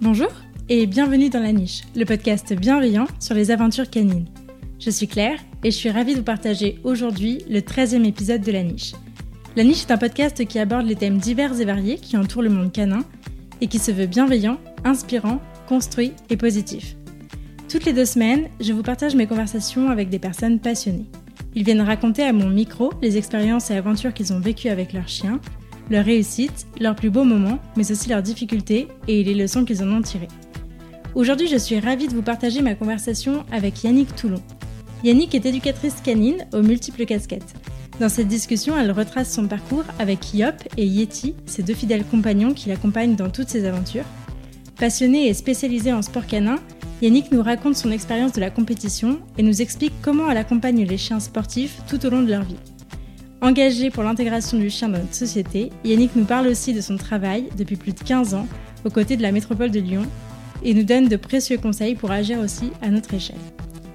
Bonjour et bienvenue dans La Niche, le podcast bienveillant sur les aventures canines. Je suis Claire et je suis ravie de vous partager aujourd'hui le 13e épisode de La Niche. La Niche est un podcast qui aborde les thèmes divers et variés qui entourent le monde canin et qui se veut bienveillant, inspirant, construit et positif. Toutes les deux semaines, je vous partage mes conversations avec des personnes passionnées. Ils viennent raconter à mon micro les expériences et aventures qu'ils ont vécues avec leurs chiens, leurs réussites, leurs plus beaux moments, mais aussi leurs difficultés et les leçons qu'ils en ont tirées. Aujourd'hui, je suis ravie de vous partager ma conversation avec Yannick Toulon. Yannick est éducatrice canine aux multiples casquettes. Dans cette discussion, elle retrace son parcours avec Yop et Yeti, ses deux fidèles compagnons qui l'accompagnent dans toutes ses aventures. Passionné et spécialisé en sport canin, Yannick nous raconte son expérience de la compétition et nous explique comment elle accompagne les chiens sportifs tout au long de leur vie. Engagé pour l'intégration du chien dans notre société, Yannick nous parle aussi de son travail depuis plus de 15 ans aux côtés de la métropole de Lyon et nous donne de précieux conseils pour agir aussi à notre échelle.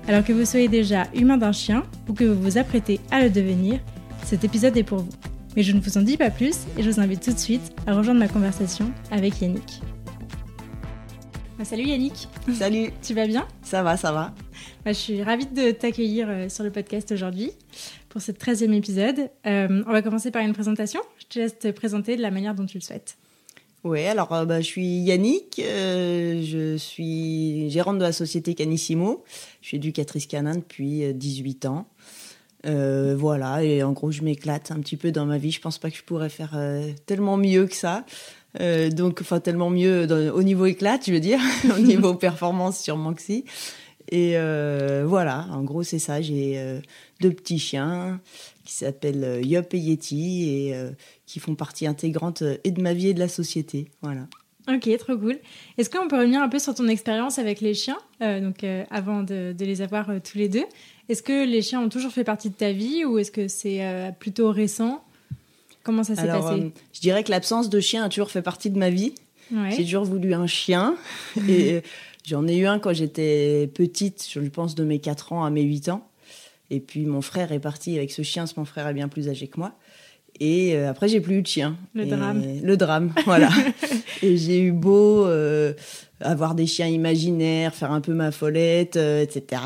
Alors que vous soyez déjà humain d'un chien ou que vous vous apprêtez à le devenir, cet épisode est pour vous. Mais je ne vous en dis pas plus et je vous invite tout de suite à rejoindre ma conversation avec Yannick. Bah, salut Yannick. Salut. Tu vas bien? Ça va, ça va. Bah, je suis ravie de t'accueillir euh, sur le podcast aujourd'hui pour ce 13e épisode. Euh, on va commencer par une présentation. Je te laisse te présenter de la manière dont tu le souhaites. Oui, alors euh, bah, je suis Yannick, je suis gérante de la société Canissimo, je suis éducatrice canin depuis 18 ans. voilà, et en gros je m'éclate un petit peu dans ma vie, je pense pas que je pourrais faire tellement mieux que ça. donc, enfin, tellement mieux au niveau éclat, je veux dire, au niveau performance sur Moxie. Et euh, voilà, en gros, c'est ça. J'ai euh, deux petits chiens qui s'appellent euh, Yop et Yeti et qui font partie intégrante et de ma vie et de la société. Voilà. Ok, trop cool. Est-ce qu'on peut revenir un peu sur ton expérience avec les chiens, donc avant de, les avoir tous les deux? Est-ce que les chiens ont toujours fait partie de ta vie ou est-ce que c'est plutôt récent? Comment ça s'est passé? Je dirais que l'absence de chien a toujours fait partie de ma vie. J'ai toujours voulu un chien et J'en ai eu un quand j'étais petite, je pense de mes 4 ans à mes 8 ans. Et puis mon frère est parti avec ce chien, mon frère est bien plus âgé que moi. Et euh, après, j'ai plus eu de chien. Le drame. Le drame, voilà. et j'ai eu beau euh, avoir des chiens imaginaires, faire un peu ma follette, euh, etc.,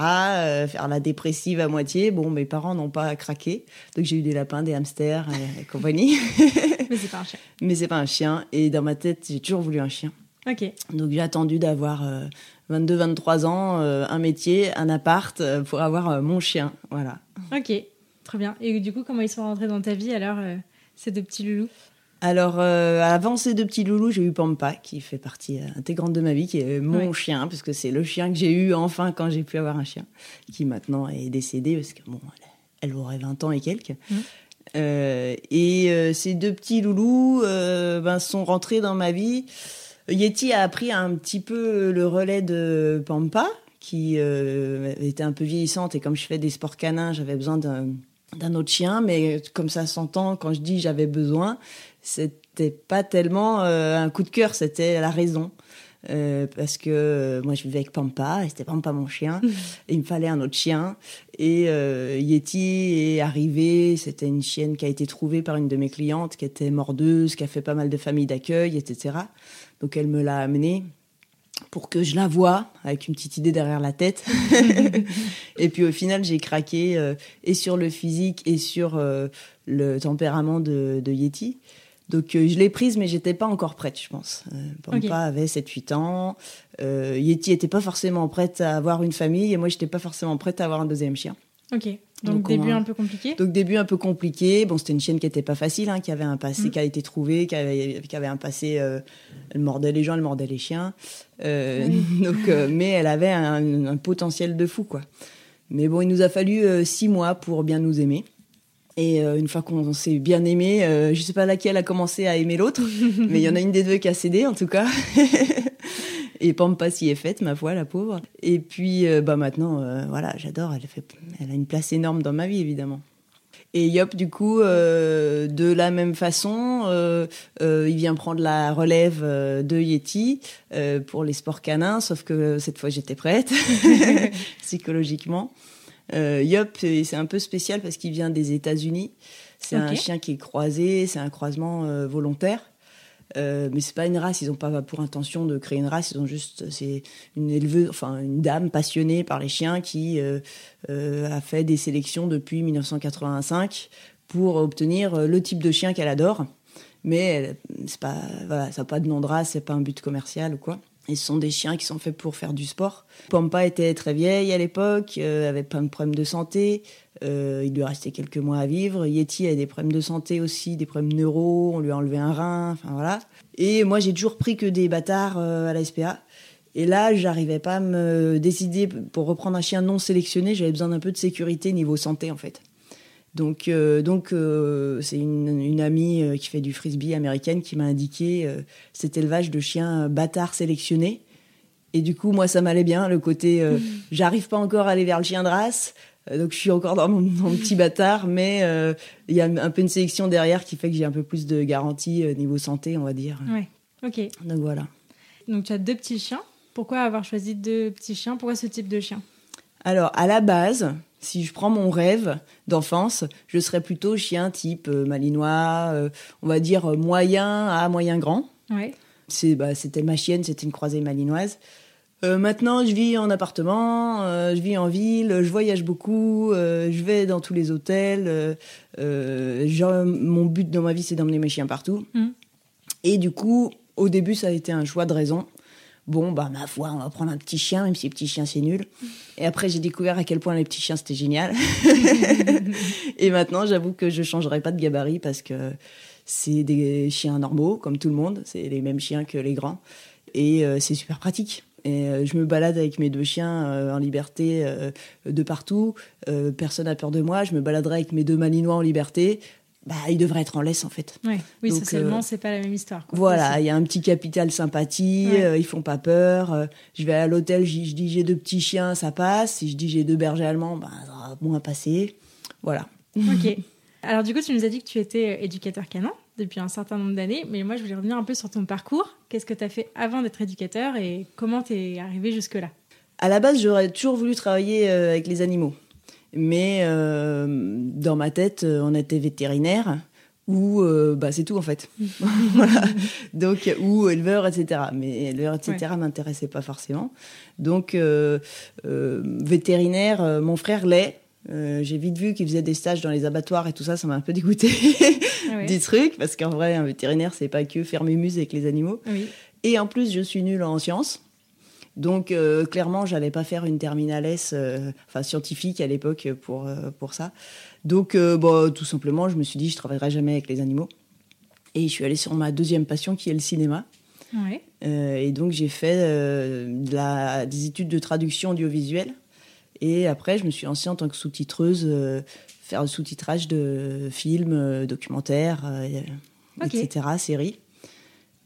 faire la dépressive à moitié. Bon, mes parents n'ont pas craqué. Donc j'ai eu des lapins, des hamsters et compagnie. Mais c'est pas un chien. Mais c'est pas un chien. Et dans ma tête, j'ai toujours voulu un chien. Donc j'ai attendu d'avoir 22-23 euh, ans, euh, un métier, un appart euh, pour avoir mon chien. Voilà. Ok, très bien. Et du coup, comment ils sont rentrés dans ta vie alors, ces deux petits loulous? Alors, avant ces deux petits loulous, j'ai eu Pampa, qui fait partie intégrante de ma vie, qui est mon chien, parce que c'est le chien que j'ai eu enfin quand j'ai pu avoir un chien, qui maintenant est décédé, parce que bon, elle, aurait 20 ans et quelques. Mmh. et ces deux petits loulous ben, sont rentrés dans ma vie Yeti a pris un petit peu le relais de Pampa, qui euh, était un peu vieillissante. Et comme je fais des sports canins, j'avais besoin d'un autre chien. Mais comme ça s'entend, quand je dis j'avais besoin, c'était pas tellement euh, un coup de cœur, c'était la raison. Euh, parce que moi je vivais avec Pampa et c'était Pampa mon chien et il me fallait un autre chien et Yeti est arrivé c'était une chienne qui a été trouvée par une de mes clientes qui était mordeuse qui a fait pas mal de familles d'accueil etc donc elle me l'a amené pour que je la voie avec une petite idée derrière la tête. et puis au final, j'ai craqué euh, et sur le physique et sur euh, le tempérament de, Yeti. Donc euh, je l'ai prise, mais j'étais pas encore prête, je pense. Pampa avait 7-8 ans. Yeti était pas forcément prête à avoir une famille et moi, j'étais pas forcément prête à avoir un deuxième chien. Ok. Donc, début un peu compliqué. Donc début un peu compliqué. Bon, c'était une chienne qui était pas facile, hein, qui avait un passé, mm. qui a été trouvé, qui avait, qui avait un passé. Euh, elle mordait les gens, elle mordait les chiens. Euh, donc, euh, mais elle avait un, potentiel de fou, quoi. Mais bon, il nous a fallu six mois pour bien nous aimer. Et une fois qu'on s'est bien aimé, je sais pas laquelle a commencé à aimer l'autre, mais il y en a une des deux qui a cédé en tout cas. Et Pampa s'y est faite, ma foi, la pauvre. Et puis, euh, bah maintenant, euh, voilà, j'adore. Elle, fait, elle a une place énorme dans ma vie, évidemment. Et Yop, du coup, euh, de la même façon, il vient prendre la relève de Yeti pour les sports canins, sauf que cette fois j'étais prête, psychologiquement. Yop, c'est un peu spécial parce qu'il vient des États-Unis. C'est un chien qui est croisé, c'est un croisement volontaire. Euh, mais c'est pas une race, ils ont pas pour intention de créer une race, ils ont juste c'est une éleveuse, enfin une dame passionnée par les chiens qui euh, euh, a fait des sélections depuis 1985 pour obtenir le type de chien qu'elle adore. Mais c'est pas voilà, ça pas de nom de race, c'est pas un but commercial ou quoi. Et ce sont des chiens qui sont faits pour faire du sport. Pampa était très vieille à l'époque, euh, avait plein de problèmes de santé. Euh, il lui restait quelques mois à vivre. Yeti a des problèmes de santé aussi, des problèmes neuro. On lui a enlevé un rein. Enfin voilà. Et moi, j'ai toujours pris que des bâtards euh, à la SPA. Et là, j'arrivais pas à me décider pour reprendre un chien non sélectionné. J'avais besoin d'un peu de sécurité niveau santé en fait. Donc, euh, donc euh, c'est une, une, amie euh, qui fait du frisbee américaine qui m'a indiqué cet élevage de chiens bâtards sélectionnés. Et du coup, moi, ça m'allait bien, le côté, mmh. j'arrive pas encore à aller vers le chien de race, donc je suis encore dans mon, petit bâtard, mais il y a un peu une sélection derrière qui fait que j'ai un peu plus de garantie niveau santé, on va dire. Ouais, ok. Donc voilà. Donc tu as deux petits chiens. Pourquoi avoir choisi deux petits chiens? Pourquoi ce type de chien? Alors, à la base, si je prends mon rêve d'enfance, je serais plutôt chien type euh, malinois, euh, on va dire euh, moyen à moyen grand. Ouais. C'est, bah, c'était ma chienne, c'était une croisée malinoise. maintenant, je vis en appartement, je vis en ville, je voyage beaucoup, je vais dans tous les hôtels. mon but dans ma vie, c'est d'emmener mes chiens partout. Mm. Et du coup, au début, ça a été un choix de raison bon, bah, ma foi, on va prendre un petit chien, même si le petit chien, c'est nul. Et après, j'ai découvert à quel point les petits chiens, c'était génial. et maintenant, j'avoue que je changerai pas de gabarit parce que c'est des chiens normaux, comme tout le monde. C'est les mêmes chiens que les grands. Et euh, c'est super pratique. Et euh, je me balade avec mes deux chiens euh, en liberté de partout. personne n'a peur de moi. Je me baladerai avec mes deux malinois en liberté bah, ils devraient être en laisse en fait. Ouais. Oui, socialement, euh, c'est pas la même histoire. voilà, il y a un petit capital sympathie, euh, ils font pas peur. Euh, je vais à l'hôtel, je dis j'ai deux petits chiens, ça passe. Si je dis j'ai deux bergers allemands, bah, ça va moins passer. Voilà. Ok. Alors du coup, tu nous as dit que tu étais éducateur canin depuis un certain nombre d'années, mais moi je voulais revenir un peu sur ton parcours. Qu'est-ce que tu as fait avant d'être éducateur et comment tu es arrivé jusque-là? À la base, j'aurais toujours voulu travailler avec les animaux. Mais euh, dans ma tête, euh, on était vétérinaire ou euh, bah, c'est tout en fait. voilà. Donc ou éleveur, etc. Mais éleveur, etc. Ouais. m'intéressait pas forcément. Donc vétérinaire, mon frère l'est. j'ai vite vu qu'il faisait des stages dans les abattoirs et tout ça, ça m'a un peu dégoûté ah du truc parce qu'en vrai, un vétérinaire, c'est pas que faire mes muses avec les animaux. Et en plus, je suis nulle en sciences. Donc euh, clairement, j'allais pas faire une terminale S, euh, enfin scientifique à l'époque pour euh, pour ça. Donc bah, tout simplement, je me suis dit, je travaillerai jamais avec les animaux. Et je suis allée sur ma deuxième passion qui est le cinéma. Ouais. et donc j'ai fait de la, des études de traduction audiovisuelle. Et après, je me suis lancée en tant que sous-titreuse, faire le sous-titrage de films, documentaires, etc., séries.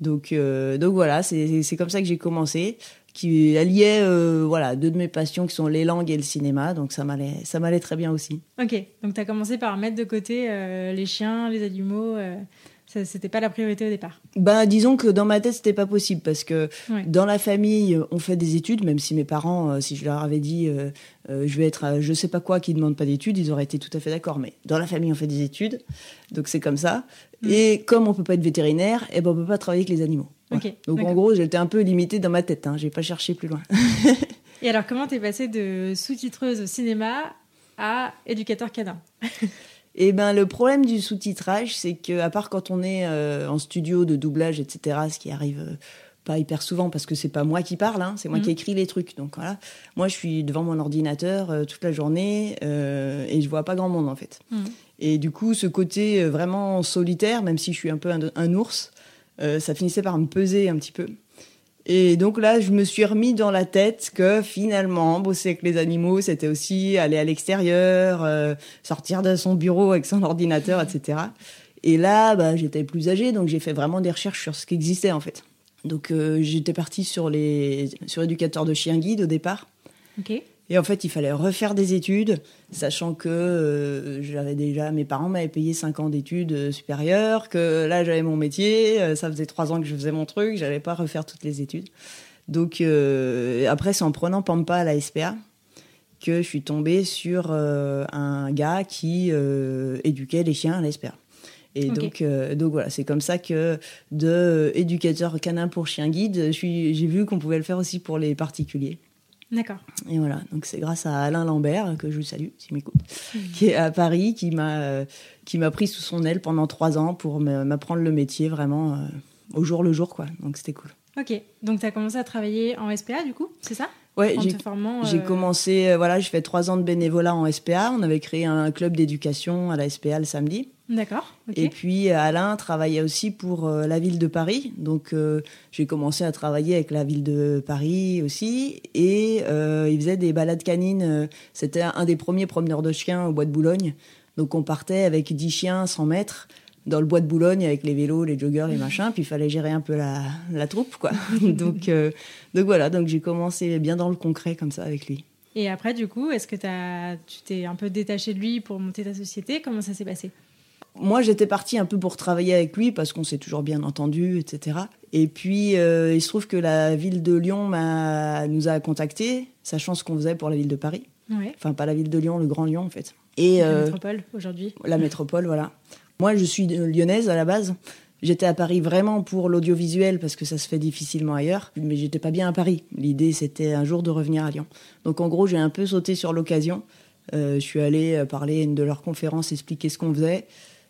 Donc, donc voilà, c'est comme ça que j'ai commencé qui alliait euh, voilà deux de mes passions qui sont les langues et le cinéma. Donc ça m'allait ça m'allait très bien aussi. Ok. Donc tu as commencé par mettre de côté euh, les chiens les animaux euh, c'était pas la priorité au départ. Ben disons que dans ma tête c'était pas possible parce que dans la famille on fait des études même si mes parents si je leur avais dit je vais être je sais pas quoi qui demande pas d'études ils auraient été tout à fait d'accord. Mais dans la famille on fait des études. Donc c'est comme ça. Mm. et comme on peut pas être vétérinaire et eh ben on peut pas travailler avec les animaux donc en gros, j'étais un peu limitée dans ma tête. Hein. J'ai pas cherché plus loin. Et alors, comment t'es passée de sous-titreuse au cinéma à éducateur canin? Eh ben, le problème du sous-titrage, c'est que à part quand on est euh, en studio de doublage, etc., ce qui arrive euh, pas hyper souvent parce que c'est pas moi qui parle, hein, c'est moi qui mm. écris les trucs. Donc voilà, moi je suis devant mon ordinateur euh, toute la journée et je vois pas grand monde en fait. Mm. Et du coup, ce côté vraiment solitaire, même si je suis un peu un ours, ça finissait par me peser un petit peu. Et donc là, je me suis remis dans la tête que finalement, bosser avec les animaux, c'était aussi aller à l'extérieur, euh, sortir de son bureau avec son ordinateur, etc. Et là, bah, j'étais plus âgée, donc j'ai fait vraiment des recherches sur ce qui existait en fait. Donc euh, j'étais partie sur les sur éducateur de chiens guide au départ. Et en fait, il fallait refaire des études, sachant que euh, j'avais déjà, mes parents m'avaient payé 5 ans d'études euh, supérieures, que là j'avais mon métier, euh, ça faisait 3 ans que je faisais mon truc, j'allais pas refaire toutes les études. Donc après, c'est en prenant Pampa à la SPA que je suis tombée sur un gars qui éduquait les chiens à la SPA. Et donc, donc voilà, c'est comme ça que de éducateur canin pour chien guide, j'ai vu qu'on pouvait le faire aussi pour les particuliers. D'accord. Et voilà, donc c'est grâce à Alain Lambert, que je salue s'il m'écoute, mmh. qui est à Paris, qui m'a qui m'a pris sous son aile pendant trois ans pour m'apprendre le métier vraiment au jour le jour, quoi. Donc c'était cool. Ok, donc tu as commencé à travailler en SPA du coup, c'est ça? Ouais, j'ai euh, commencé, euh, voilà, je fais trois ans de bénévolat en SPA. On avait créé un club d'éducation à la SPA le samedi. D'accord. Et puis Alain travaillait aussi pour euh, la ville de Paris. Donc j'ai commencé à travailler avec la ville de Paris aussi. Et il faisait des balades canines. C'était un des premiers promeneurs de chiens au bois de Boulogne. Donc on partait avec 10 chiens, 100 mètres dans le bois de Boulogne avec les vélos, les joggers, les machins, puis il fallait gérer un peu la, la troupe, quoi. donc, euh, donc voilà, donc j'ai commencé bien dans le concret comme ça avec lui. Et après, du coup, est-ce que as, tu t'es un peu détaché de lui pour monter ta société? Comment ça s'est passé? Moi, j'étais partie un peu pour travailler avec lui parce qu'on s'est toujours bien entendu, etc. Et puis, euh, il se trouve que la ville de Lyon nous a contactés, sachant ce qu'on faisait pour la ville de Paris. Enfin, pas la ville de Lyon, le Grand Lyon, en fait. Et, la euh, métropole, aujourd'hui. La métropole, voilà. Moi, je suis lyonnaise à la base. J'étais à Paris vraiment pour l'audiovisuel parce que ça se fait difficilement ailleurs, mais j'étais pas bien à Paris. L'idée c'était un jour de revenir à Lyon. Donc en gros, j'ai un peu sauté sur l'occasion. Euh, je suis allée parler à une de leurs conférences, expliquer ce qu'on faisait.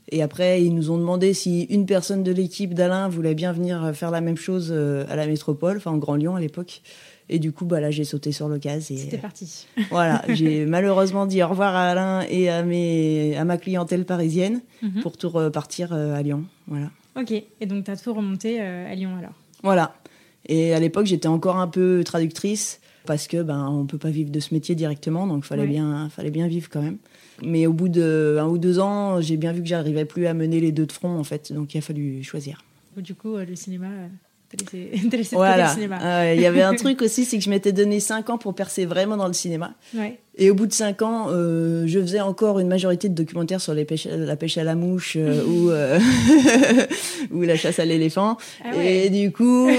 Et après, ils nous ont demandé si une personne de l'équipe d'Alain voulait bien venir faire la même chose euh, à la métropole, enfin en Grand Lyon à l'époque. Et du coup, bah, là, j'ai sauté sur l'occasion. C'était parti. Voilà, j'ai malheureusement dit au revoir à Alain et à, mes, à ma clientèle parisienne mhm. pour tout repartir euh, à Lyon. Voilà. Ok, et donc tu as tout remonté euh, à Lyon alors Voilà. Et à l'époque, j'étais encore un peu traductrice parce que ben on peut pas vivre de ce métier directement, donc fallait bien fallait bien vivre quand même. Mais au bout de un ou deux ans, j'ai bien vu que j'arrivais plus à mener les deux de front en fait, donc il a fallu choisir. Du coup, euh, le cinéma, voilà. Il y avait un truc aussi, c'est que je m'étais donné 5 ans pour percer vraiment dans le cinéma. Et au bout de 5 ans, euh, je faisais encore une majorité de documentaires sur les pêches, la pêche à la mouche euh, ou, euh, ou la chasse à l'éléphant. Ah Et du coup,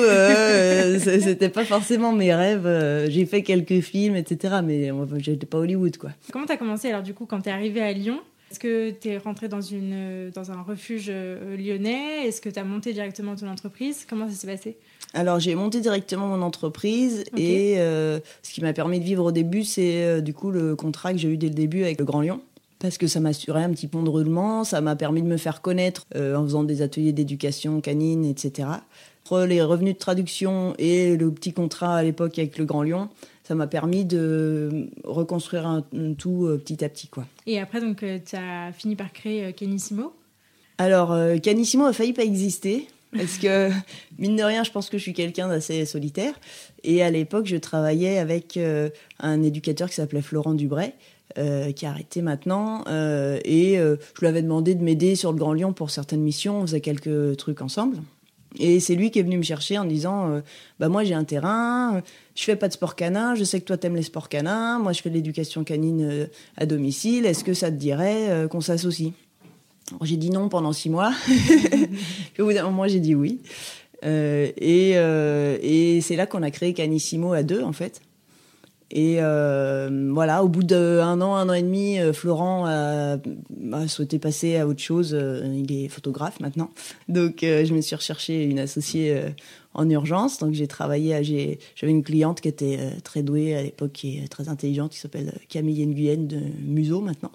c'était pas forcément mes rêves. J'ai fait quelques films, etc. Mais j'étais pas Hollywood, quoi. Comment t'as commencé alors du coup quand t'es arrivé à Lyon? Est-ce que tu es rentré dans, une, dans un refuge euh, lyonnais? Est-ce que tu as monté directement ton entreprise? Comment ça s'est passé? Alors j'ai monté directement mon entreprise et euh, ce qui m'a permis de vivre au début, c'est euh, du coup le contrat que j'ai eu dès le début avec le Grand Lyon. Parce que ça m'assurait un petit pont de roulement, ça m'a permis de me faire connaître en faisant des ateliers d'éducation canine, etc. Entre les revenus de traduction et le petit contrat à l'époque avec le Grand Lyon, ça m'a permis de reconstruire un, tout euh, petit à petit. Quoi. Et après, donc, euh, tu as fini par créer euh, Canissimo Alors, Canissimo a failli pas exister. Parce que, mine de rien, je pense que je suis quelqu'un d'assez solitaire. Et à l'époque, je travaillais avec un éducateur qui s'appelait Florent Dubray, qui a arrêté maintenant. et je lui avais demandé de m'aider sur le Grand Lyon pour certaines missions. On faisait quelques trucs ensemble. Et c'est lui qui est venu me chercher en disant euh, bah moi j'ai un terrain, je fais pas de sport canin, je sais que toi t'aimes les sports canins, moi je fais de l'éducation canine euh, à domicile, est-ce que ça te dirait euh, qu'on s'associe? J'ai dit non pendant six mois. Puis au bout d'un moment j'ai dit oui. et c'est là qu'on a créé Canissimo à deux en fait. Et euh, voilà, au bout d'un an, un an et demi, euh, Florent a, souhaité passer à autre chose. Euh, il est photographe maintenant. Donc je me suis recherché une associée en urgence. Donc j'ai travaillé, j'avais une cliente qui était très douée à l'époque, est très intelligente, qui s'appelle Camille Nguyen de Museau maintenant.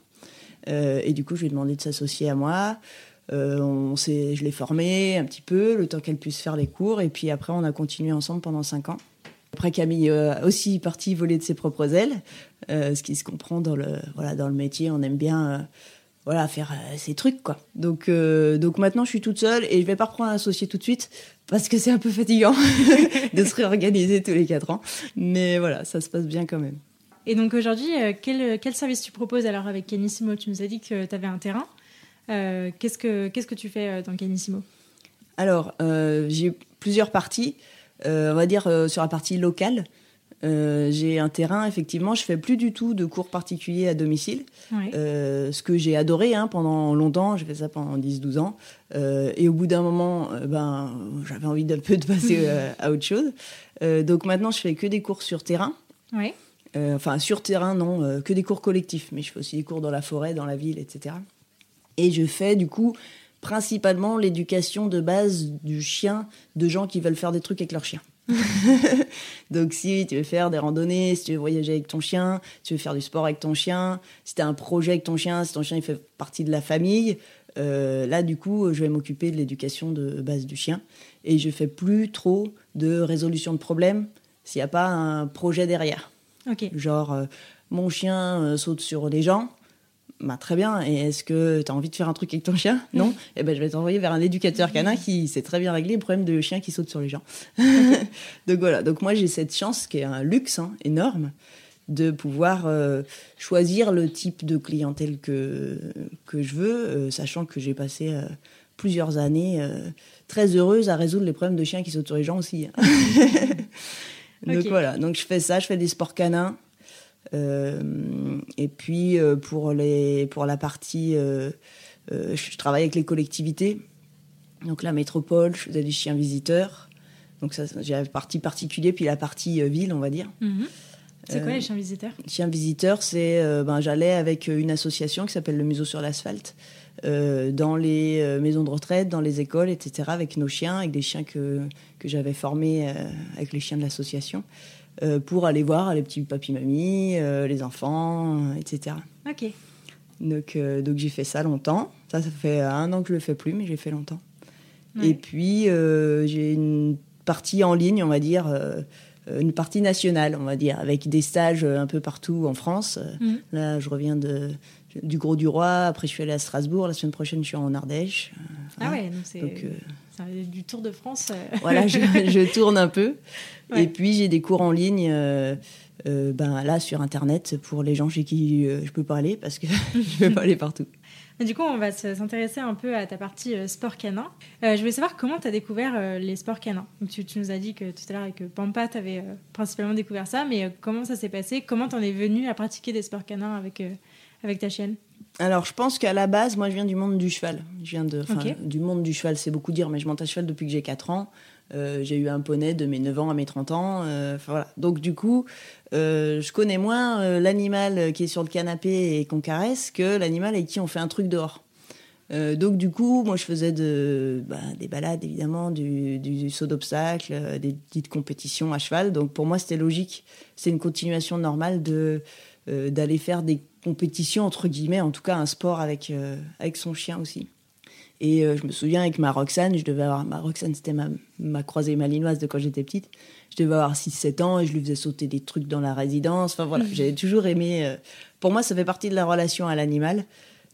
et du coup, je lui ai demandé de s'associer à moi. on je l'ai formée un petit peu, le temps qu'elle puisse faire les cours. Et puis après, on a continué ensemble pendant cinq ans. Après, Camille euh, a aussi parti voler de ses propres ailes, euh, ce qui se comprend dans le, voilà, dans le métier. On aime bien euh, voilà, faire ces trucs. Quoi. Donc, donc maintenant, je suis toute seule et je vais pas reprendre un associé tout de suite parce que c'est un peu fatigant de se réorganiser tous les quatre ans. Mais voilà, ça se passe bien quand même. Et donc aujourd'hui, quel, quel, service tu proposes alors avec Canissimo Tu nous as dit que tu avais un terrain. qu'est-ce, que, qu'est-ce que tu fais dans Canissimo Alors, j'ai plusieurs parties. Euh, on va dire euh, sur la partie locale. Euh, j'ai un terrain, effectivement, je fais plus du tout de cours particuliers à domicile. ce que j'ai adoré hein, pendant longtemps, j'ai fait ça pendant 10-12 ans. et au bout d'un moment, ben, j'avais envie d'un peu de passer à autre chose. donc maintenant, je fais que des cours sur terrain. enfin, sur terrain, non, que des cours collectifs. Mais je fais aussi des cours dans la forêt, dans la ville, etc. Et je fais du coup principalement l'éducation de base du chien de gens qui veulent faire des trucs avec leur chien. Donc si tu veux faire des randonnées, si tu veux voyager avec ton chien, si tu veux faire du sport avec ton chien, si tu as un projet avec ton chien, si ton chien il fait partie de la famille, euh, là du coup je vais m'occuper de l'éducation de base du chien et je fais plus trop de résolution de problèmes s'il n'y a pas un projet derrière. Genre euh, mon chien euh, saute sur les gens, bah, très bien. Et est-ce que tu as envie de faire un truc avec ton chien? Non? Eh ben, je vais t'envoyer vers un éducateur canin qui sait très bien régler le problème de chien qui saute sur les gens. Donc voilà. Donc moi, j'ai cette chance qui est un luxe hein, énorme de pouvoir euh, choisir le type de clientèle que, que je veux, euh, sachant que j'ai passé euh, plusieurs années très heureuse à résoudre les problèmes de chiens qui sautent sur les gens aussi. Hein. Donc voilà, donc je fais ça, je fais des sports canins, et puis euh, pour, les, pour la partie, euh, je travaille avec les collectivités. Donc la métropole, je faisais des chiens visiteurs. Donc ça, j'ai la partie particulier, puis la partie ville, on va dire. Mhm. C'est quoi les chiens visiteurs? Chiens visiteurs, c'est ben, j'allais avec une association qui s'appelle le Museau sur l'asphalte dans les maisons de retraite, dans les écoles, etc. avec nos chiens, avec des chiens que que j'avais formés avec les chiens de l'association. Euh, pour aller voir les petits papy-mamies, euh, les enfants, etc. Ok. Donc, euh, donc j'ai fait ça longtemps. Ça, ça fait un an que je le fais plus, mais j'ai fait longtemps. Et puis, j'ai une partie en ligne, on va dire, une partie nationale, on va dire, avec des stages un peu partout en France. Mm. Là, je reviens de, du Gros du Roi, après je suis allée à Strasbourg, la semaine prochaine je suis en Ardèche. ah ouais, donc c'est du Tour de France. Voilà, je, je, tourne un peu. Et puis j'ai des cours en ligne. Euh, euh, ben là sur internet pour les gens chez qui euh, je peux pas aller parce que je peux pas aller partout. du coup, on va s'intéresser un peu à ta partie sport canin. je voulais savoir comment tu as découvert les sports canins. tu, nous as dit que tout à l'heure avec Pampa, tu avais principalement découvert ça, mais comment ça s'est passé? Comment tu en es venu à pratiquer des sports canins avec, avec ta chienne alors, je pense qu'à la base, moi, je viens du monde du cheval. Je viens de, du monde du cheval, c'est beaucoup dire, mais je monte à cheval depuis que j'ai 4 ans. Euh, j'ai eu un poney de mes 9 ans à mes 30 ans. Euh. Donc du coup, euh, je connais moins l'animal qui est sur le canapé et qu'on caresse que l'animal avec qui on fait un truc dehors. donc du coup, moi je faisais bah, des balades évidemment, du, saut d'obstacle, des petites compétitions à cheval. Donc pour moi c'était logique, c'est une continuation normale d'aller faire des compétitions entre guillemets, en tout cas un sport avec son chien aussi. Et euh, je me souviens avec ma Roxane, je devais avoir. Ma Roxane, c'était ma, ma croisée malinoise de quand j'étais petite. Je devais avoir 6-7 ans et je lui faisais sauter des trucs dans la résidence. Enfin voilà, j'avais toujours aimé. Euh, pour moi, ça fait partie de la relation à l'animal,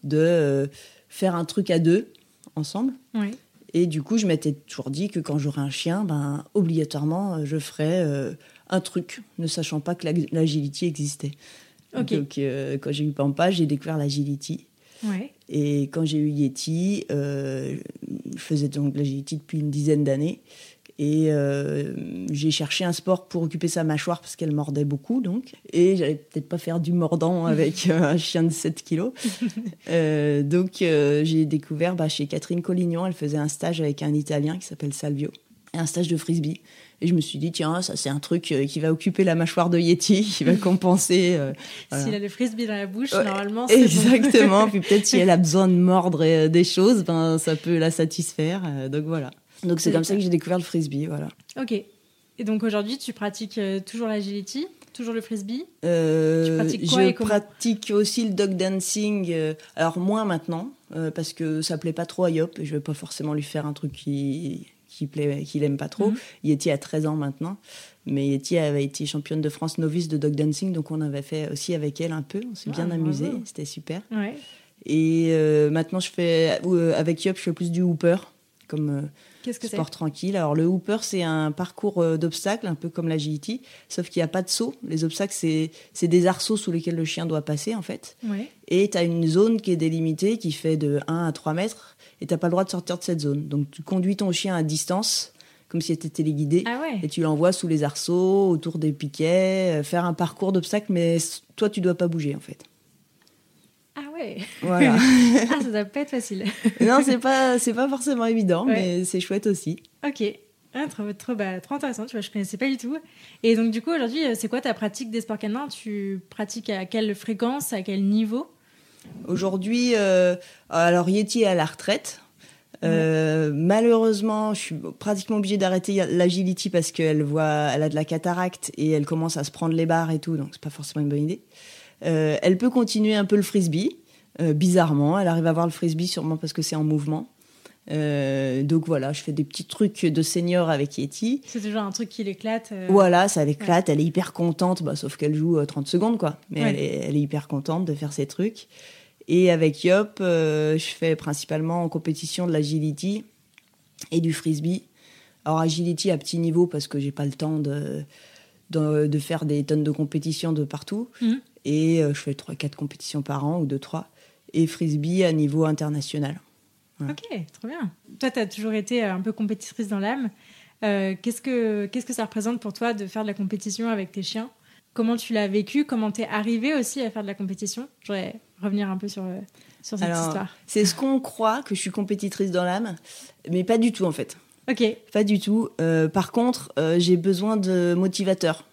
de euh, faire un truc à deux, ensemble. Et du coup, je m'étais toujours dit que quand j'aurais un chien, ben, obligatoirement, je ferais un truc, ne sachant pas que l'agility existait. Donc, quand j'ai eu Pampa, j'ai découvert l'agility. Et quand j'ai eu Yeti, euh, je faisais donc l'agility depuis une dizaine d'années. Et euh, j'ai cherché un sport pour occuper sa mâchoire parce qu'elle mordait beaucoup, donc. Et j'allais peut-être pas faire du mordant avec un chien de 7 kilos. Euh, donc j'ai découvert bah, chez Catherine Collignon, elle faisait un stage avec un Italien qui s'appelle Salvio, un stage de frisbee. Et je me suis dit, tiens, ça c'est un truc euh, qui va occuper la mâchoire de Yeti, qui va compenser. Euh, S'il a des frisbees dans la bouche, normalement, c'est Exactement. Puis peut-être si elle a besoin de mordre euh, des choses, ben, ça peut la satisfaire. donc voilà. Donc c'est comme ça que j'ai découvert le frisbee, voilà. Ok. Et donc aujourd'hui, tu pratiques toujours l'agility Toujours le frisbee? Euh, Tu pratiques quoi Je pratique aussi le dog dancing. alors moins maintenant, parce que ça plaît pas trop à Yop et je vais pas forcément lui faire un truc qui qu'il plaît, qu'il aime pas trop. Mhm. Yeti a 13 ans maintenant, mais Yeti avait été championne de France novice de dog dancing, donc on avait fait aussi avec elle un peu. On s'est bien ah, amusé, c'était super. Et euh, maintenant, je fais euh, avec Yop, je fais plus du hooper comme euh, sport tranquille. Alors le hooper, c'est un parcours d'obstacles, un peu comme l'agility, sauf qu'il n'y a pas de saut. Les obstacles, c'est des arceaux sous lesquels le chien doit passer en fait. Et tu as une zone qui est délimitée, qui fait de 1 à 3 mètres et t'as pas le droit de sortir de cette zone. Donc tu conduis ton chien à distance, comme si était téléguidé, ah et tu l'envoies sous les arceaux, autour des piquets, euh, faire un parcours d'obstacles, mais toi tu dois pas bouger en fait. Ah ouais. Voilà. ah ça doit pas être facile. non c'est pas c'est pas forcément évident, mais c'est chouette aussi. Ok. Ah, trop, trop, bah, trop, intéressant, tu vois, je connaissais pas du tout. Et donc, du coup, aujourd'hui, euh, c'est quoi ta pratique des sports canins? Tu pratiques à quelle fréquence, à quel niveau? Aujourd'hui, euh, alors Yeti est à la retraite. Euh, malheureusement, je suis pratiquement obligée d'arrêter l'agility parce qu'elle voit, elle a de la cataracte et elle commence à se prendre les barres et tout, donc c'est pas forcément une bonne idée. Euh, elle peut continuer un peu le frisbee, euh, bizarrement. Elle arrive à voir le frisbee sûrement parce que c'est en mouvement. Euh, donc voilà, je fais des petits trucs de senior avec Yeti. C'est toujours un truc qui l'éclate. euh. Voilà, ça l'éclate, elle est hyper contente, bah, sauf qu'elle joue euh, 30 secondes, quoi. Mais Ouais. elle, est, elle est hyper contente de faire ces trucs. Et avec Yop, euh, je fais principalement en compétition de l'agility et du frisbee. Alors agility à petit niveau parce que j'ai pas le temps de, de, de faire des tonnes de compétitions de partout. Mhm. Et je fais 3-4 compétitions par an ou 2-3. Et frisbee à niveau international. Ok, trop bien. Toi, tu as toujours été euh, un peu compétitrice dans l'âme. Euh, qu'est-ce, que, qu'est-ce que ça représente pour toi de faire de la compétition avec tes chiens? Comment tu l'as vécu? Comment t'es arrivée aussi à faire de la compétition? Je voudrais revenir un peu sur, euh, sur cette Alors, histoire. C'est ce qu'on croit que je suis compétitrice dans l'âme, mais pas du tout en fait. Ok, Pas du tout. Euh, par contre, euh, j'ai besoin de motivateurs.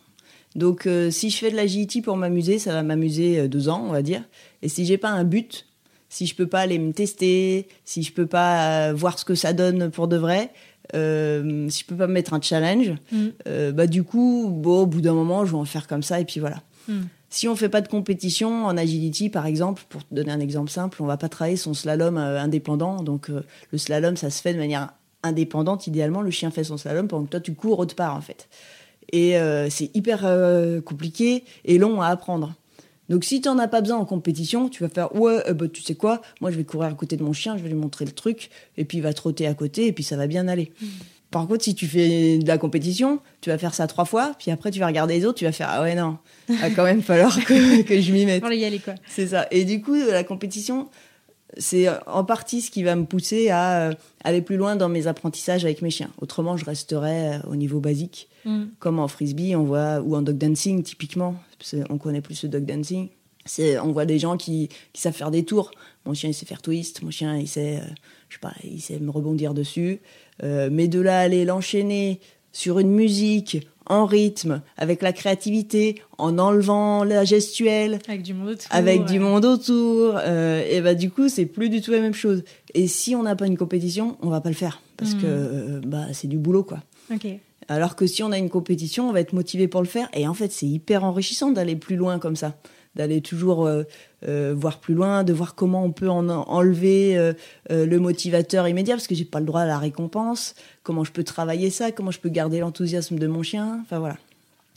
Donc, si je fais de l'agility pour m'amuser, ça va m'amuser deux ans, on va dire. Et si j'ai pas un but, si je peux pas aller me tester, si je peux pas euh, voir ce que ça donne pour de vrai, euh, si je peux pas me mettre un challenge, Mm. euh, bah du coup, bon, au bout d'un moment, je vais en faire comme ça et puis voilà. Mm. Si on fait pas de compétition en agility, par exemple, pour te donner un exemple simple, on va pas travailler son slalom indépendant. Donc euh, le slalom, ça se fait de manière indépendante. Idéalement, le chien fait son slalom pendant que toi tu cours autre part en fait. Et c'est hyper compliqué et long à apprendre. Donc si tu n'en as pas besoin en compétition, tu vas faire ouais, euh, bah, tu sais quoi, moi je vais courir à côté de mon chien, je vais lui montrer le truc, et puis il va trotter à côté, et puis ça va bien aller. Par contre, si tu fais de la compétition, tu vas faire ça trois fois, puis après tu vas regarder les autres, tu vas faire ah ouais non, il va quand même falloir que, que je m'y mette. pour y aller quoi. C'est ça. Et du coup, la compétition, c'est en partie ce qui va me pousser à euh, aller plus loin dans mes apprentissages avec mes chiens. Autrement, je resterais euh, au niveau basique, Mm. comme en frisbee, on voit ou en dog dancing typiquement. On connaît plus le dog dancing. C'est, on voit des gens qui, qui savent faire des tours. Mon chien, il sait faire twist. Mon chien, il sait, euh, je sais pas, il sait me rebondir dessus. Euh, mais de là aller l'enchaîner sur une musique en rythme, avec la créativité, en enlevant la gestuelle, Avec du monde autour. avec du monde autour. euh, et bah du coup, c'est plus du tout la même chose. Et si on n'a pas une compétition, on va pas le faire parce Mm. que euh, bah c'est du boulot quoi. Ok. Alors que si on a une compétition, on va être motivé pour le faire. Et en fait, c'est hyper enrichissant d'aller plus loin comme ça, d'aller toujours euh, euh, voir plus loin, de voir comment on peut en enlever euh, le motivateur immédiat parce que j'ai pas le droit à la récompense. Comment je peux travailler ça? Comment je peux garder l'enthousiasme de mon chien? Enfin voilà.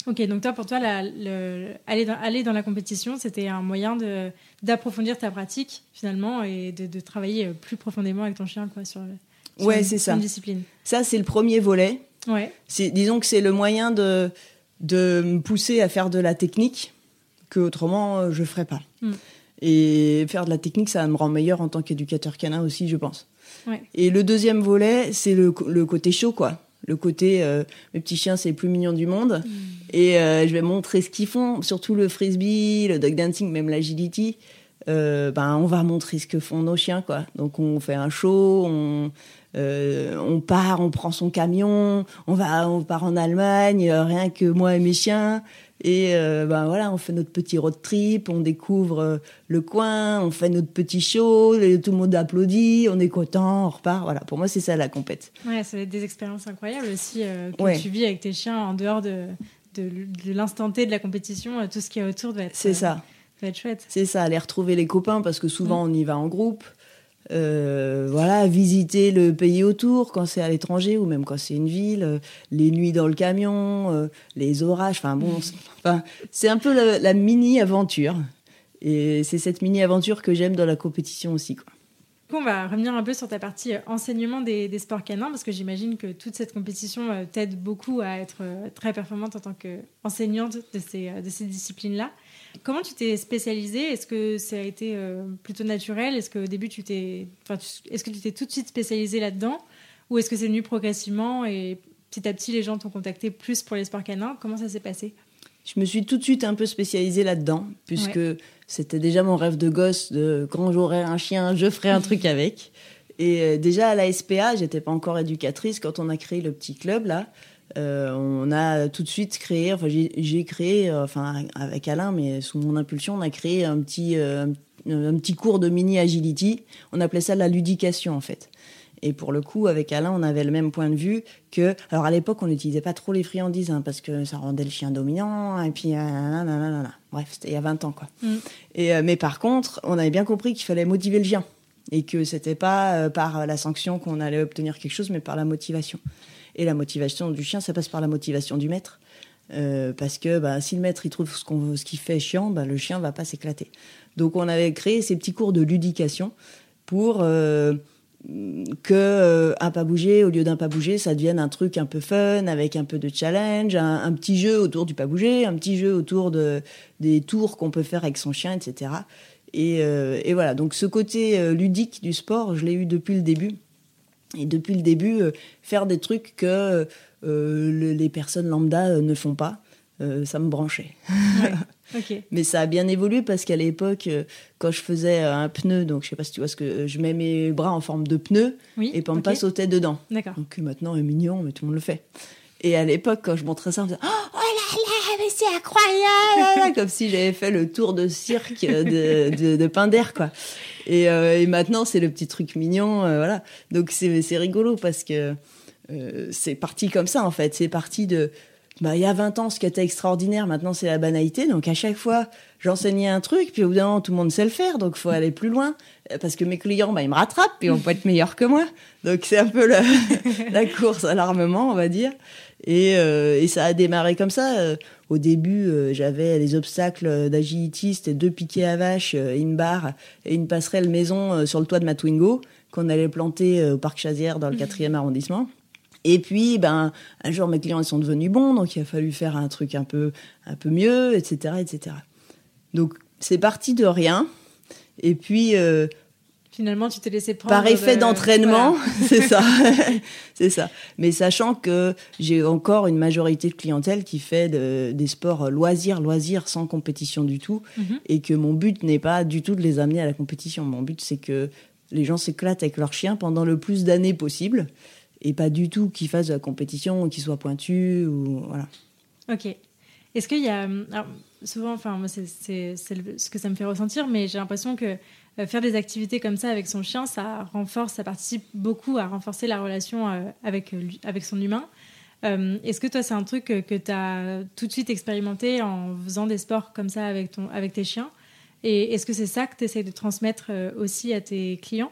Ok, donc toi, pour toi, la- le- aller, dans, aller dans la compétition, c'était un moyen d'approfondir ta pratique, finalement, et de, de travailler plus profondément avec ton chien, quoi, sur, sur Ouais, une- c'est ça. discipline. Ça, c'est le premier volet. Ouais. Disons que c'est le moyen de, de me pousser à faire de la technique que autrement euh, je ferais pas. Mm. Et faire de la technique, ça me rend meilleur en tant qu'éducateur canin aussi, je pense. Ouais. Et le deuxième volet, c'est le, le côté chaud, quoi. Le côté, euh, mes petits chiens, c'est les plus mignon du monde. Et euh, je vais montrer ce qu'ils font, surtout le frisbee, le dog dancing, même l'agility. Euh, ben, on va montrer ce que font nos chiens, quoi. Donc, on fait un show, on, on part, on prend son camion, on va, on part en Allemagne, rien que moi et mes chiens. Et euh, ben voilà, on fait notre petit road trip, on découvre euh, le coin, on fait notre petit show, et tout le monde applaudit, on est content, on repart. Voilà, pour moi c'est ça la compète. Ouais, ça va être des expériences incroyables aussi euh, que Ouais. tu vis avec tes chiens en dehors de, de, l'instant T de la compétition. euh, Tout ce qui est autour doit être, C'est ça. doit être chouette. C'est ça, aller retrouver les copains parce que souvent on y va en groupe. Euh, voilà, visiter le pays autour quand c'est à l'étranger ou même quand c'est une ville, euh, les nuits dans le camion, euh, les orages. Enfin bon, c'est- enfin, c'est un peu la, la mini aventure. Et c'est cette mini aventure que j'aime dans la compétition aussi. Quoi. On va revenir un peu sur ta partie enseignement des, des sports canins, parce que j'imagine que toute cette compétition t'aide beaucoup à être très performante en tant qu'enseignante de ces, de ces disciplines-là. Comment tu t'es spécialisée Est-ce que ça a été euh, plutôt naturel? Est-ce qu'au début, tu t'es, enfin, est-ce que tu t'es tout de suite spécialisée là-dedans? Ou est-ce que c'est venu progressivement et petit à petit, les gens t'ont contacté plus pour les sports canins? Comment ça s'est passé? Je me suis tout de suite un peu spécialisée là-dedans, puisque c'était déjà mon rêve de gosse de quand j'aurai un chien, je ferai un truc avec. Et euh, déjà à la SPA, j'étais pas encore éducatrice quand on a créé le petit club là. Euh, on a tout de suite créé, enfin j'ai créé, euh, enfin avec Alain, mais sous mon impulsion, on a créé un petit, euh, un, un petit cours de mini agility. On appelait ça la ludication en fait. Et pour le coup, avec Alain, on avait le même point de vue que. Alors à l'époque, on n'utilisait pas trop les friandises hein, parce que ça rendait le chien dominant. Et puis, euh, bref, c'était il y a 20 ans, quoi. Mm. Et, euh, mais par contre, on avait bien compris qu'il fallait motiver le chien et que c'était pas euh, par la sanction qu'on allait obtenir quelque chose, mais par la motivation. Et la motivation du chien, ça passe par la motivation du maître. parce que bah, si le maître il trouve ce qu'on ce qu'il fait chiant, bah, le chien va pas s'éclater. Donc on avait créé ces petits cours de ludication pour que euh, un pas bouger au lieu d'un pas bouger ça devienne un truc un peu fun avec un peu de challenge un, petit jeu autour du pas bouger un petit jeu autour de des tours qu'on peut faire avec son chien etc et, euh, et voilà donc ce côté euh, ludique du sport je l'ai eu depuis le début et depuis le début faire des trucs que les personnes lambda ne font pas ça me branchait Mais ça a bien évolué parce qu'à l'époque, euh, quand je faisais euh, un pneu, donc je sais pas si tu vois ce que euh, je mets mes bras en forme de pneu et Pampa okay. sautait dedans. Donc maintenant, il est mignon, mais tout le monde le fait. Et à l'époque, quand je montrais ça, on me disait Oh, là, mais c'est incroyable Comme si j'avais fait le tour de cirque de, de, de Pinder, quoi. Et, et maintenant, c'est le petit truc mignon, voilà. Donc c'est rigolo parce que c'est parti comme ça, en fait. C'est parti de bah, il y a 20 ans, ce qui était extraordinaire, maintenant c'est la banalité. Donc à chaque fois, j'enseignais un truc, puis au bout d'un moment, tout le monde sait le faire, donc il faut aller plus loin. Parce que mes clients, bah, ils me rattrapent, puis on peut être meilleurs que moi. Donc c'est un peu la course à l'armement, on va dire. Et, euh, et, ça a démarré comme ça. Au début, euh, j'avais les obstacles d'agilitistes, deux piquets à vache, une barre et une passerelle maison euh, sur le toit de ma Twingo qu'on allait planter au parc Chazière dans le 4e arrondissement. Et puis, ben, un jour, mes clients ils sont devenus bons, donc il a fallu faire un truc un peu, un peu mieux, etc., etc. Donc, c'est parti de rien. Et puis, euh, finalement, tu t'es laissé prendre. Par effet d'entraînement, c'est ça, c'est ça. Mais sachant que j'ai encore une majorité de clientèle qui fait des sports loisirs, loisirs, sans compétition du tout, mhm. et que mon but n'est pas du tout de les amener à la compétition. Mon but, c'est que les gens s'éclatent avec leurs chiens pendant le plus d'années possible et pas du tout qu'ils fassent de la compétition ou qu'ils soient pointus ou voilà. Ok. Est-ce qu'il y a alors, souvent, enfin moi c'est ce que ça me fait ressentir, mais j'ai l'impression que faire des activités comme ça avec son chien, ça renforce, ça participe beaucoup à renforcer la relation euh, avec avec son humain. Euh, est-ce que toi c'est un truc que, tu as tout de suite expérimenté en faisant des sports comme ça avec ton avec tes chiens? Et est-ce que c'est ça que tu essaies de transmettre aussi à tes clients?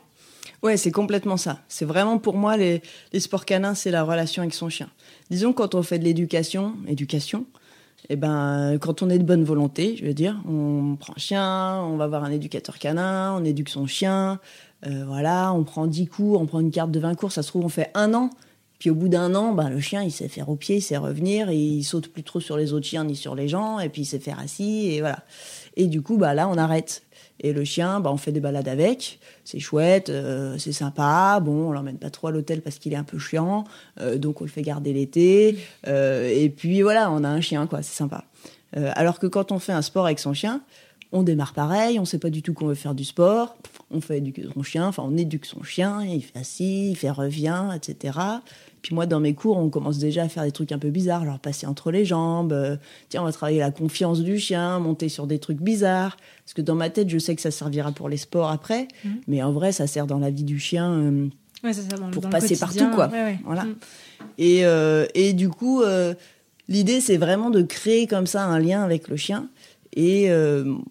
Ouais, c'est complètement ça. C'est vraiment pour moi les sports canins, c'est la relation avec son chien. Disons quand on fait de l'éducation, éducation, eh ben quand on est de bonne volonté, je veux dire, on prend un chien, on va voir un éducateur canin, on éduque son chien, euh, voilà, on prend 10 cours, on prend une carte de 20 cours, ça se trouve on fait un an. Puis au bout d'un an, ben, le chien, il sait faire au pied, il sait revenir, et il saute plus trop sur les autres chiens ni sur les gens, et puis il sait faire assis, et voilà. Et du coup, bah là, on arrête. Et le chien, bah, on fait des balades avec. C'est chouette, euh, c'est sympa. Bon, on l'emmène pas trop à l'hôtel parce qu'il est un peu chiant. Euh, donc, on le fait garder l'été. Euh, et puis, voilà, on a un chien, quoi. C'est sympa. alors que quand on fait un sport avec son chien, on démarre pareil. On sait pas du tout qu'on veut faire du sport. On fait éduquer son chien. Enfin, on éduque son chien. Il fait assis, il fait revient, etc. Puis moi, dans mes cours, on commence déjà à faire des trucs un peu bizarres, genre passer entre les jambes. Euh, tiens, on va travailler la confiance du chien, monter sur des trucs bizarres. Parce que dans ma tête, je sais que ça servira pour les sports après, mhm. mais en vrai, ça sert dans la vie du chien euh, pour passer partout, quoi. Voilà. Mhm. Et, euh, et du coup, l'idée, c'est vraiment de créer comme ça un lien avec le chien. Et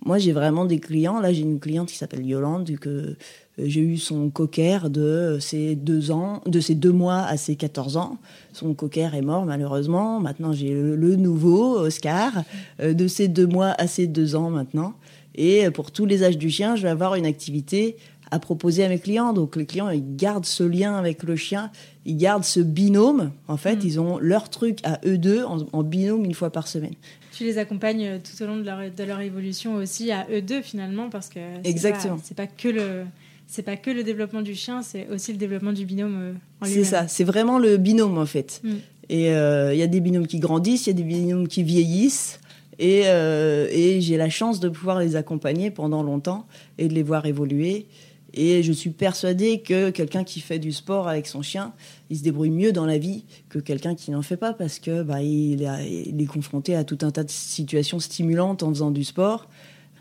moi, j'ai vraiment des clients. Là, j'ai une cliente qui s'appelle Yolande, que j'ai eu son cocker de ses deux ans, de ses deux mois à ses 14 ans. Son cocker est mort malheureusement. Maintenant j'ai le, nouveau Oscar euh, de ses deux mois à ses deux ans maintenant. Et pour tous les âges du chien, je vais avoir une activité à proposer à mes clients. Donc les clients, ils gardent ce lien avec le chien, ils gardent ce binôme. En fait, mm. ils ont leur truc à eux deux en, binôme une fois par semaine. Tu les accompagnes tout au long de leur, de leur évolution aussi à eux deux finalement parce que exactement. C'est pas que le c'est pas que le développement du chien, c'est aussi le développement du binôme euh, en C'est ça, c'est vraiment le binôme en fait. Mm. Et euh, il y a des binômes qui grandissent, il y a des binômes qui vieillissent. Et, euh, et j'ai la chance de pouvoir les accompagner pendant longtemps et de les voir évoluer. Et je suis persuadée que quelqu'un qui fait du sport avec son chien, il se débrouille mieux dans la vie que quelqu'un qui n'en fait pas parce que bah, il est confronté à tout un tas de situations stimulantes en faisant du sport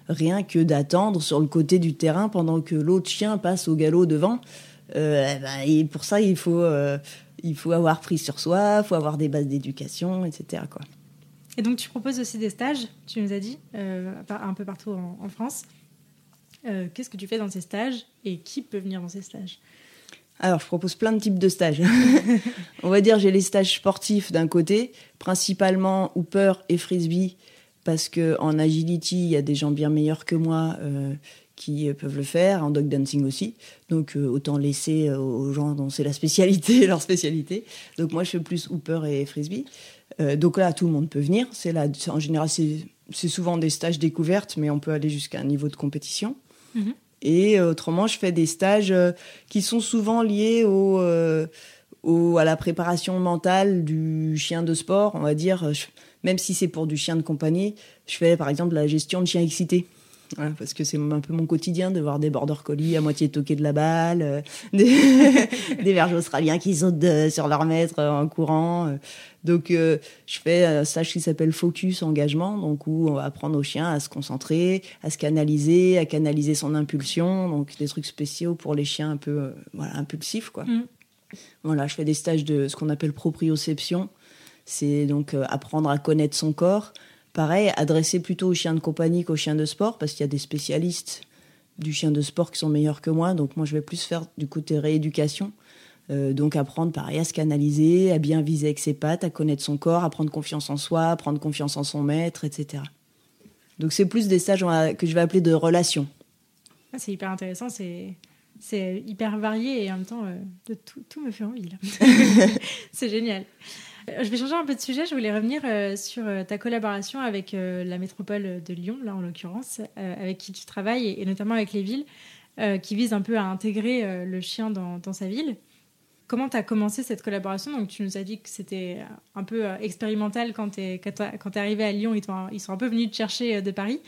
rien que d'attendre sur le côté du terrain pendant que l'autre chien passe au galop devant. Euh, eh ben, et pour ça, il faut, il faut avoir pris sur soi, il faut avoir des bases d'éducation, etc. Quoi. Et donc, tu proposes aussi des stages, tu nous as dit, un peu partout en, France. Qu'est-ce que tu fais dans ces stages et qui peut venir dans ces stages? Alors, je propose plein de types de stages. On va dire, j'ai les stages sportifs d'un côté, principalement Hooper et Frisbee, parce que en agility, il y a des gens bien meilleurs que moi euh, qui peuvent le faire, en dog dancing aussi. Donc, euh, autant laisser euh, aux gens dont c'est la spécialité, leur spécialité. Donc, moi, je fais plus Hooper et Frisbee. donc là, tout le monde peut venir. C'est là, en général, c'est souvent des stages découvertes, mais on peut aller jusqu'à un niveau de compétition. Mm-hmm. Et euh, autrement, je fais des stages euh, qui sont souvent liés au, euh, au, à la préparation mentale du chien de sport, on va dire. Même si c'est pour du chien de compagnie, je fais par exemple la gestion de chiens excités parce que c'est un peu mon quotidien de voir des border collies à moitié toqués de la balle, euh, des, des verges australiens qui sautent sur leur maître euh, en courant. Euh. Donc, je fais un stage qui s'appelle Focus Engagement, donc où on va apprendre au chien à se concentrer, à se canaliser, à canaliser son impulsion, donc des trucs spéciaux pour les chiens un peu voilà, impulsifs. Quoi. Mm. Voilà, je fais des stages de ce qu'on appelle proprioception. C'est donc apprendre à connaître son corps, Pareil, adressé plutôt aux chiens de compagnie qu'aux chiens de sport, parce qu'il y a des spécialistes du chien de sport qui sont meilleurs que moi. Donc moi, je vais plus faire du côté rééducation. Euh, donc apprendre pareil à se canaliser, à bien viser avec ses pattes, à connaître son corps, à prendre confiance en soi, à prendre confiance en son maître, etc. Donc c'est plus des stages que je vais appeler de relations. Ah, c'est hyper intéressant, c'est c'est hyper varié et en même temps euh, de tout, tout me fait envie. c'est génial. Euh, je vais changer un peu de sujet. Je voulais revenir euh, sur euh, ta collaboration avec la métropole de Lyon, là en l'occurrence, avec qui tu travailles, et, notamment avec les villes, qui visent un peu à intégrer le chien dans, sa ville. Comment tu as commencé cette collaboration? Donc, tu nous as dit que c'était un peu expérimental quand tu es, arrivé à Lyon. Ils, sont un peu venus te chercher de Paris.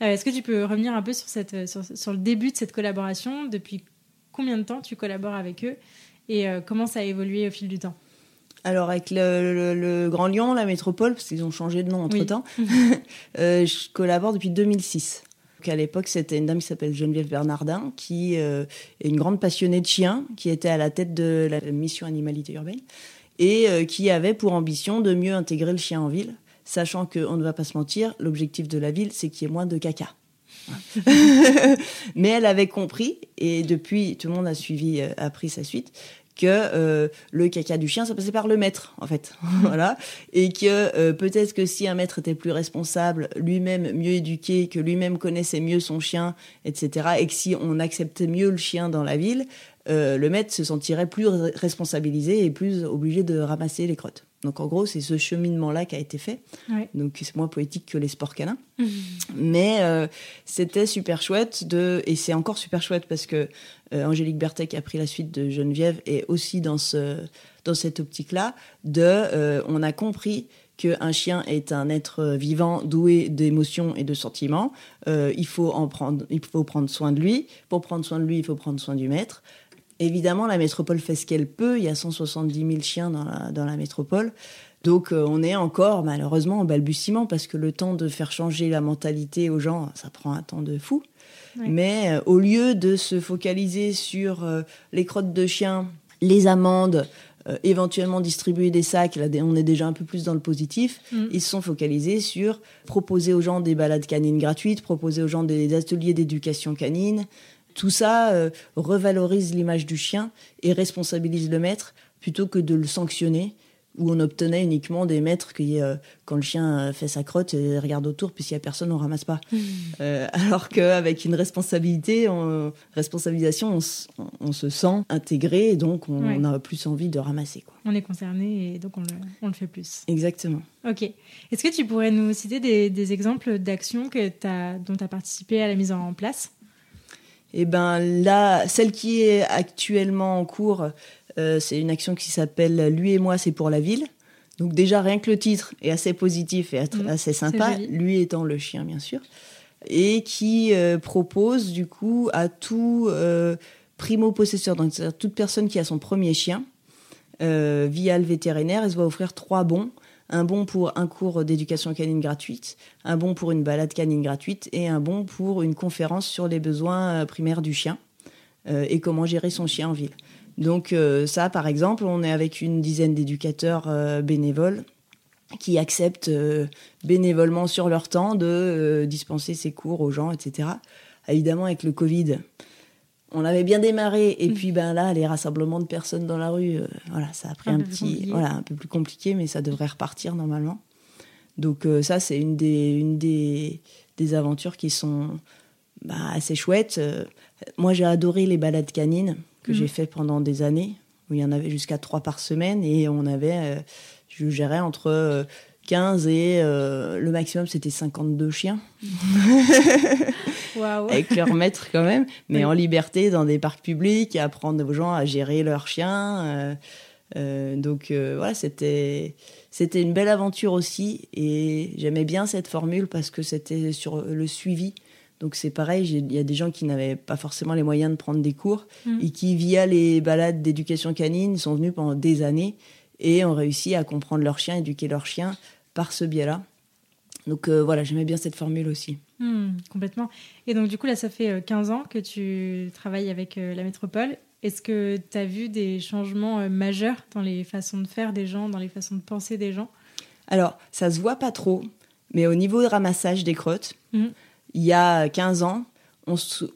Est-ce que tu peux revenir un peu sur, sur, le début de cette collaboration? Depuis combien de temps tu collabores avec eux? Et comment ça a évolué au fil du temps? Alors avec le, Grand Lyon, la métropole, parce qu'ils ont changé de nom entre-temps, euh, je collabore depuis 2006. Donc à l'époque, c'était une dame qui s'appelle Geneviève Bernardin, qui euh, est une grande passionnée de chiens, qui était à la tête de la mission animalité urbaine, et euh, qui avait pour ambition de mieux intégrer le chien en ville, sachant qu'on ne va pas se mentir, l'objectif de la ville, c'est qu'il y ait moins de caca. Mais elle avait compris, et depuis, tout le monde a suivi, a pris sa suite, que euh, le caca du chien, ça passait par le maître, en fait. voilà. Et que euh, peut-être que si un maître était plus responsable, lui-même mieux éduqué, que lui-même connaissait mieux son chien, etc., et que si on acceptait mieux le chien dans la ville, euh, le maître se sentirait plus responsabilisé et plus obligé de ramasser les crottes. Donc en gros, c'est ce cheminement-là qui a été fait. Donc c'est moins poétique que les sports canins. Mmh. Mais euh, c'était super chouette de et c'est encore super chouette parce que euh, Angélique Berthet qui a pris la suite de Geneviève est aussi dans ce dans cette optique-là de euh, on a compris qu'un chien est un être vivant doué d'émotions et de sentiments. il faut en prendre, il faut prendre soin de lui. Pour prendre soin de lui, il faut prendre soin du maître. Évidemment, la métropole fait ce qu'elle peut. Il y a 170 000 chiens dans la, dans la métropole. Donc euh, on est encore malheureusement en balbutiement parce que le temps de faire changer la mentalité aux gens, ça prend un temps de fou. Mais euh, au lieu de se focaliser sur euh, les crottes de chiens, les amendes, éventuellement distribuer des sacs, là on est déjà un peu plus dans le positif, mm. ils se sont focalisés sur proposer aux gens des balades canines gratuites, proposer aux gens des ateliers d'éducation canine, tout ça euh, revalorise l'image du chien et responsabilise le maître plutôt que de le sanctionner où on obtenait uniquement des maîtres qui, euh, quand le chien fait sa crotte, et regarde autour, puis s'il n'y a personne, on ramasse pas. Hmm. Euh, alors qu'avec une responsabilité, responsabilisation, on, se sent intégré et donc on, a plus envie de ramasser. Quoi. On est concerné et donc on le, fait plus. Exactement. Ok. Est-ce que tu pourrais nous citer des, des exemples d'actions dont tu as participé à la mise en place? Et eh ben là, celle qui est actuellement en cours, euh, c'est une action qui s'appelle Lui et moi, c'est pour la ville. Donc déjà, rien que le titre est assez positif et mmh. assez sympa, lui étant le chien, bien sûr, et qui euh, propose du coup à tout euh, primo-possesseur, donc toute personne qui a son premier chien, via le vétérinaire, elle se va offrir trois bons un bon pour un cours d'éducation canine gratuite, un bon pour une balade canine gratuite et un bon pour une conférence sur les besoins euh, primaires du chien. et comment gérer son chien en ville. Donc ça, par exemple, on est avec une dizaine d'éducateurs bénévoles qui acceptent bénévolement sur leur temps de dispenser ces cours aux gens, etc. Évidemment, avec le Covid, on avait bien démarré et mm. puis ben là les rassemblements de personnes dans la rue voilà ça a pris un, petit voilà un peu plus compliqué mais ça devrait repartir normalement donc ça c'est une des une des des aventures qui sont bah, assez chouettes. Euh, moi, j'ai adoré les balades canines que j'ai mhm. fait pendant des années, où il y en avait jusqu'à trois par semaine, et on avait, euh, je gérais entre 15 euh, et le maximum, c'était 52 chiens. Avec leur maître quand même, mais en liberté dans des parcs publics, et apprendre aux gens à gérer leurs chiens. donc voilà, c'était c'était une belle aventure aussi et j'aimais bien cette formule parce que c'était sur le suivi. Donc c'est pareil, il y a des gens qui n'avaient pas forcément les moyens de prendre des cours mm. et qui, via les balades d'éducation canine, sont venus pendant des années et ont réussi à comprendre leur chien, éduquer leur chien par ce biais-là. Donc euh, voilà, j'aimais bien cette formule aussi. Mm, complètement. Et donc du coup, là, ça fait 15 euh, ans que tu travailles avec euh, la métropole est-ce que tu as vu des changements euh, majeurs dans les façons de faire des gens, dans les façons de penser des gens? Alors, ça se voit pas trop, mais au niveau de ramassage des crottes, mmh. il y a 15 ans,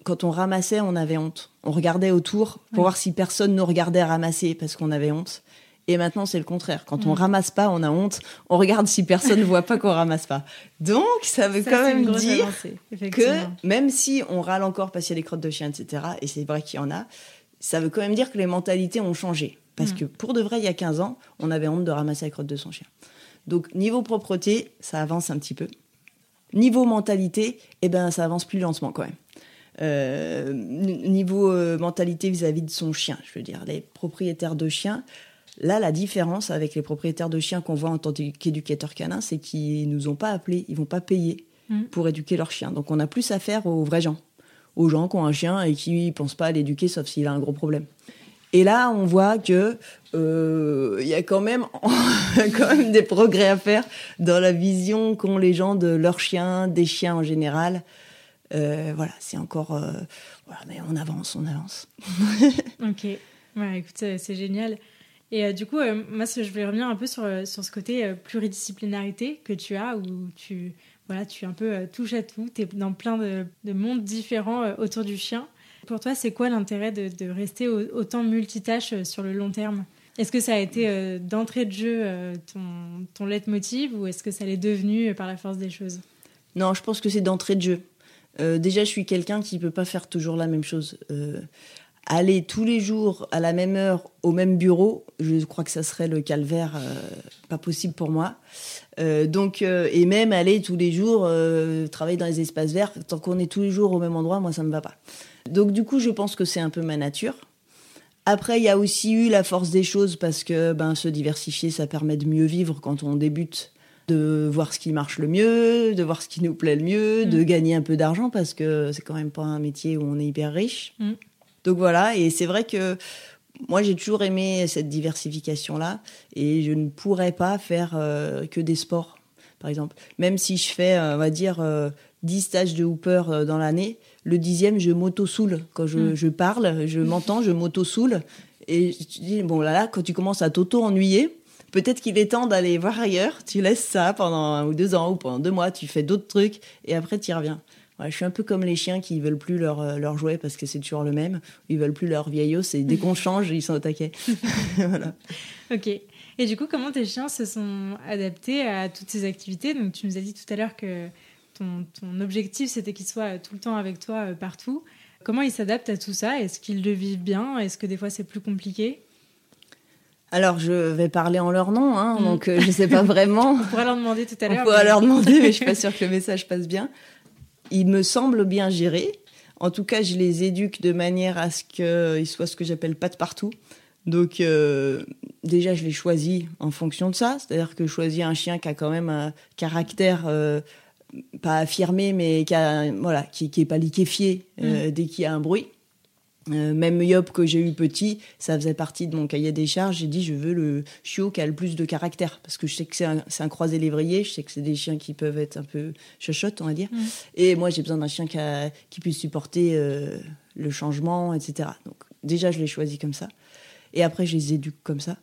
quand on ramassait, on avait honte. On regardait autour pour voir si personne nous regardait ramasser parce qu'on avait honte. Et maintenant, c'est le contraire. Quand on mmh. ramasse pas, on a honte. On regarde si personne ne voit pas qu'on ramasse pas. Donc, ça veut quand même dire que même si on râle encore parce qu'il y a des crottes de chien, etc., et c'est vrai qu'il y en a, ça veut quand même dire que les mentalités ont changé. Parce mm. que pour de vrai, il y a 15 ans, on avait honte de ramasser la crotte de son chien. Donc niveau propreté, ça avance un petit peu. Niveau mentalité, eh ben, ça avance plus lentement quand même. Euh, niveau euh, mentalité vis-à-vis de son chien, je veux dire, les propriétaires de chiens, là, la différence avec les propriétaires de chiens qu'on voit en tant qu'éducateurs canins, c'est qu'ils nous ont pas appelés, ils vont pas payer mm. pour éduquer leurs chiens. Donc on a plus affaire aux vrais gens aux gens qui ont un chien et qui ne pensent pas à l'éduquer sauf s'il a un gros problème. Et là, on voit que euh, il y a quand même, quand même des progrès à faire dans la vision qu'ont les gens de leurs chiens, des chiens en général. Euh, voilà, c'est encore, euh, voilà, mais on avance, on avance. ok, ouais, écoute, c'est génial. Et du coup, moi, je voulais revenir un peu sur, sur ce côté pluridisciplinarité que tu as, où tu voilà, tu es un peu euh, touche à tout, tu es dans plein de, mondes différents euh, autour du chien. Pour toi, c'est quoi l'intérêt de, rester autant multitâche euh, sur le long terme? Est-ce que ça a été d'entrée de jeu ton, ton leitmotiv ou est-ce que ça l'est devenu par la force des choses? Non, je pense que c'est d'entrée de jeu. déjà, je suis quelqu'un qui ne peut pas faire toujours la même chose aller tous les jours à la même heure au même bureau, je crois que ça serait le calvaire, euh, pas possible pour moi. Euh, donc, euh, et même aller tous les jours travailler dans les espaces verts, tant qu'on est tous les jours au même endroit, moi ça me va pas. Donc du coup, je pense que c'est un peu ma nature. Après, il y a aussi eu la force des choses parce que ben se diversifier, ça permet de mieux vivre quand on débute de voir ce qui marche le mieux, de voir ce qui nous plaît le mieux, de mm. gagner un peu d'argent parce que c'est quand même pas un métier où on est hyper riche. Mm. Donc voilà, et c'est vrai que moi j'ai toujours aimé cette diversification-là, et je ne pourrais pas faire euh, que des sports, par exemple. Même si je fais, euh, on va dire, 10 euh, stages de hooper dans l'année, le dixième, je m'auto-soule. Quand je, mm. je, parle, je m'entends, je m'auto-soule. Et je dis, bon là là, quand tu commences à t'auto-ennuyer, peut-être qu'il est temps d'aller voir ailleurs. Tu laisses ça pendant un ou deux ans ou pendant deux mois, tu fais d'autres trucs, et après tu y reviens je suis un peu comme les chiens qui veulent plus leur, euh, leur jouet parce que c'est toujours le même. Ils veulent plus leur vieillot. C'est dès qu'on change, ils sont au taquet. voilà. Ok. Et du coup, comment tes chiens se sont adaptés à toutes ces activités? Donc, tu nous as dit tout à l'heure que ton, ton objectif, c'était qu'ils soient tout le temps avec toi euh, partout. Comment ils s'adaptent à tout ça? Est-ce qu'ils le vivent bien? Est-ce que des fois, c'est plus compliqué? Alors, je vais parler en leur nom, hein, mm. donc euh, je ne sais pas vraiment. On pourra leur demander tout à l'heure. On pourra leur demander, mais je suis pas sûre que le message passe bien il me semble bien géré. En tout cas, je les éduque de manière à ce qu'ils soient ce que j'appelle pas de partout. Donc euh, déjà, je les choisis en fonction de ça. C'est-à-dire que je choisis un chien qui a quand même un caractère euh, pas affirmé, mais qui a, voilà, qui, qui est pas liquéfié euh, mmh. dès qu'il y a un bruit. Euh, même Yop que j'ai eu petit, ça faisait partie de mon cahier des charges. J'ai dit je veux le chiot qui a le plus de caractère parce que je sais que c'est un, croisé lévrier, je sais que c'est des chiens qui peuvent être un peu chuchotes, on va dire. Et moi j'ai besoin d'un chien qui, qui, puisse supporter euh, le changement, etc. Donc déjà, je les choisis comme ça. Et après, je les éduque comme ça.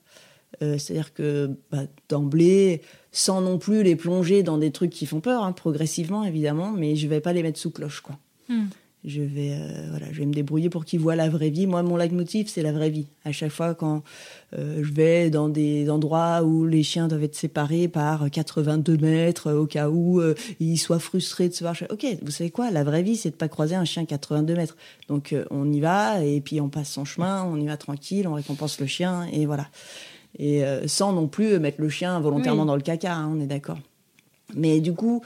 Euh, c'est-à-dire que bah, d'emblée, sans non plus les plonger dans des trucs qui font peur, hein, progressivement évidemment, mais je vais pas les mettre sous cloche. quoi. Hmm je vais, euh, voilà, je vais me débrouiller pour qu'ils voient la vraie vie. Moi, mon leitmotiv, c'est la vraie vie. À chaque fois, quand euh, je vais dans des endroits où les chiens doivent être séparés par 82 mètres, au cas où euh, ils soient frustrés de se voir. Ok, vous savez quoi? La vraie vie, c'est de pas croiser un chien 82 mètres. Donc, on y va et puis on passe son chemin, on y va tranquille, on récompense le chien et voilà. Et sans non plus mettre le chien volontairement dans le caca, hein, on est d'accord. Mais du coup,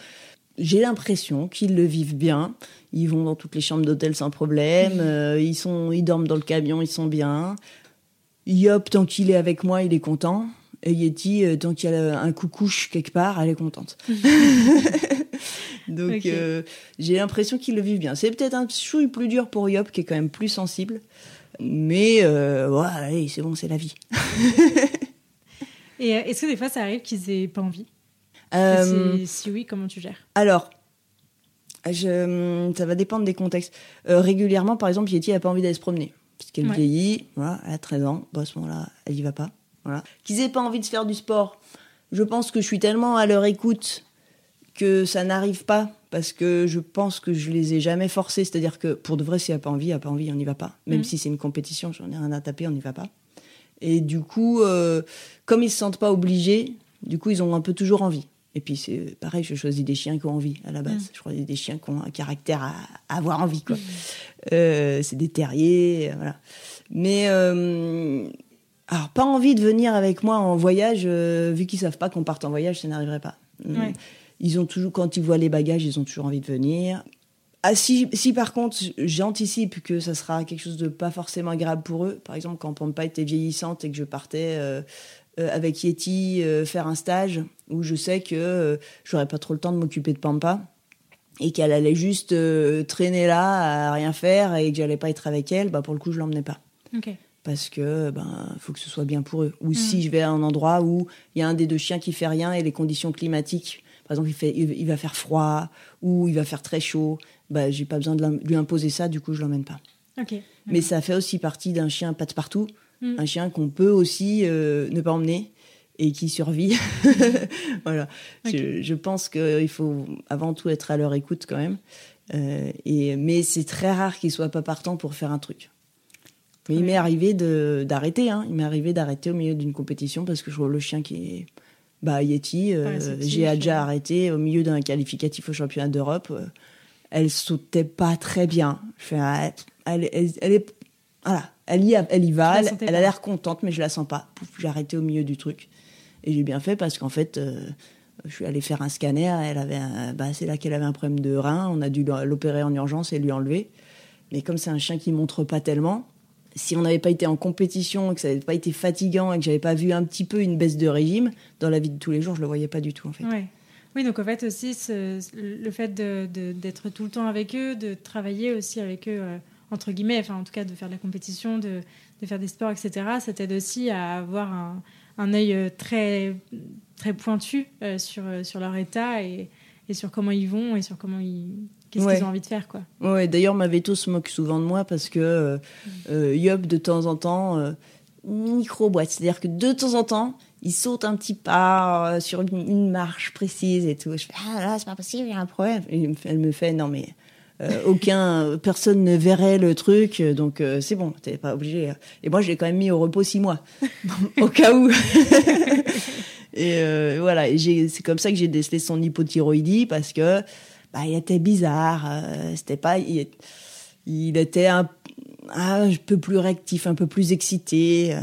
j'ai l'impression qu'ils le vivent bien. Ils vont dans toutes les chambres d'hôtel sans problème. Euh, ils, sont, ils dorment dans le camion, ils sont bien. Yop, tant qu'il est avec moi, il est content. Et Yeti, euh, tant qu'il y a un coucouche quelque part, elle est contente. Donc euh, j'ai l'impression qu'ils le vivent bien. C'est peut-être un chouille plus dur pour Yop, qui est quand même plus sensible. Mais voilà, c'est bon, c'est la vie. Et est-ce que des fois ça arrive qu'ils aient pas envie? Euh, si oui, comment tu gères? Alors, je, ça va dépendre des contextes. Euh, régulièrement, par exemple, Yeti n'a pas envie d'aller se promener. Parce qu'elle vieillit, voilà, elle a 13 ans, bon, à ce moment-là, elle y va pas. Voilà. Qu'ils aient pas envie de se faire du sport, je pense que je suis tellement à leur écoute que ça n'arrive pas parce que je pense que je les ai jamais forcés. C'est-à-dire que pour de vrai, si elle n'a pas envie, elle n'a pas envie, on n'y va pas. Même mm. si c'est une compétition, j'en ai rien à taper, on n'y va pas. Et du coup, euh, comme ils se sentent pas obligés, du coup, ils ont un peu toujours envie. Et puis c'est pareil, je choisis des chiens qui ont envie à la base. Mm. Je choisis des chiens qui ont un caractère à, avoir envie. quoi. Mm. Euh, c'est des terriers, euh, voilà. Mais euh, alors pas envie de venir avec moi en voyage, vu qu'ils savent pas qu'on parte en voyage, ça n'arriverait pas. Ils ont toujours, quand ils voient les bagages, ils ont toujours envie de venir. Ah, si, si par contre j'anticipe que ça sera quelque chose de pas forcément agréable pour eux, par exemple quand Pampa était vieillissante et que je partais euh, avec Yeti euh, faire un stage où je sais que euh, j'aurais pas trop le temps de m'occuper de Pampa et qu'elle allait juste traîner là à rien faire et que j'allais pas être avec elle, bah pour le coup je l'emmenais pas. Parce que ben faut que ce soit bien pour eux. Ou mm. si je vais à un endroit où il y a un des deux chiens qui fait rien et les conditions climatiques, par exemple il fait il va faire froid ou il va faire très chaud, bah j'ai pas besoin de lui imposer ça, du coup je l'emmène pas. Mais ça fait aussi partie d'un chien patte partout Mm. Un chien qu'on peut aussi euh, ne pas emmener et qui survit. voilà. Je, pense qu'il faut avant tout être à leur écoute quand même. Euh, et, mais c'est très rare qu'ils soient pas partants pour faire un truc. Mais il m'est arrivé d'arrêter. Hein. Il m'est arrivé d'arrêter au milieu d'une compétition parce que je vois le chien qui est bah, Yeti. Euh, j'ai déjà arrêté au milieu d'un qualificatif au championnat d'Europe. elle sautait pas très bien. Je fais, ah, elle, elle, est, voilà, elle y, elle y va, elle, a l'air contente, mais je la sens pas. J'ai arrêté au milieu du truc. Et j'ai bien fait parce qu'en fait, euh, je suis allée faire un scanner. Elle avait bah, c'est là qu'elle avait un problème de rein. On a dû l'opérer en urgence et lui enlever. Mais comme c'est un chien qui montre pas tellement, si on n'avait pas été en compétition, que ça n'avait pas été fatigant et que j'avais pas vu un petit peu une baisse de régime, dans la vie de tous les jours, je le voyais pas du tout en fait. Oui, donc en fait aussi, le fait d'être tout le temps avec eux, de travailler aussi avec eux. Euh, entre guillemets, enfin en tout cas de faire de la compétition, de, de faire des sports, etc. Ça t'aide aussi à avoir un, un œil euh, très, très pointu euh, sur, euh, sur leur état et, et, sur comment ils vont et sur comment ils qu'est-ce qu'ils ont envie de faire quoi. Ouais, d'ailleurs ma veto se moque souvent de moi parce que euh, Yop de temps en temps micro boîte, c'est-à-dire que de temps en temps il saute un petit pas sur une, marche précise et tout. Je fais ah là c'est pas possible, il y a un problème. Et elle me fait non mais euh, aucun, personne ne verrait le truc, donc euh, c'est bon, t'es pas obligé. Et moi, je l'ai quand même mis au repos six mois, au cas où. et euh, voilà, c'est comme ça que j'ai décelé son hypothyroïdie parce que bah, il était bizarre, c'était pas, il, il était un ah, un peu plus réactif, un peu plus excité.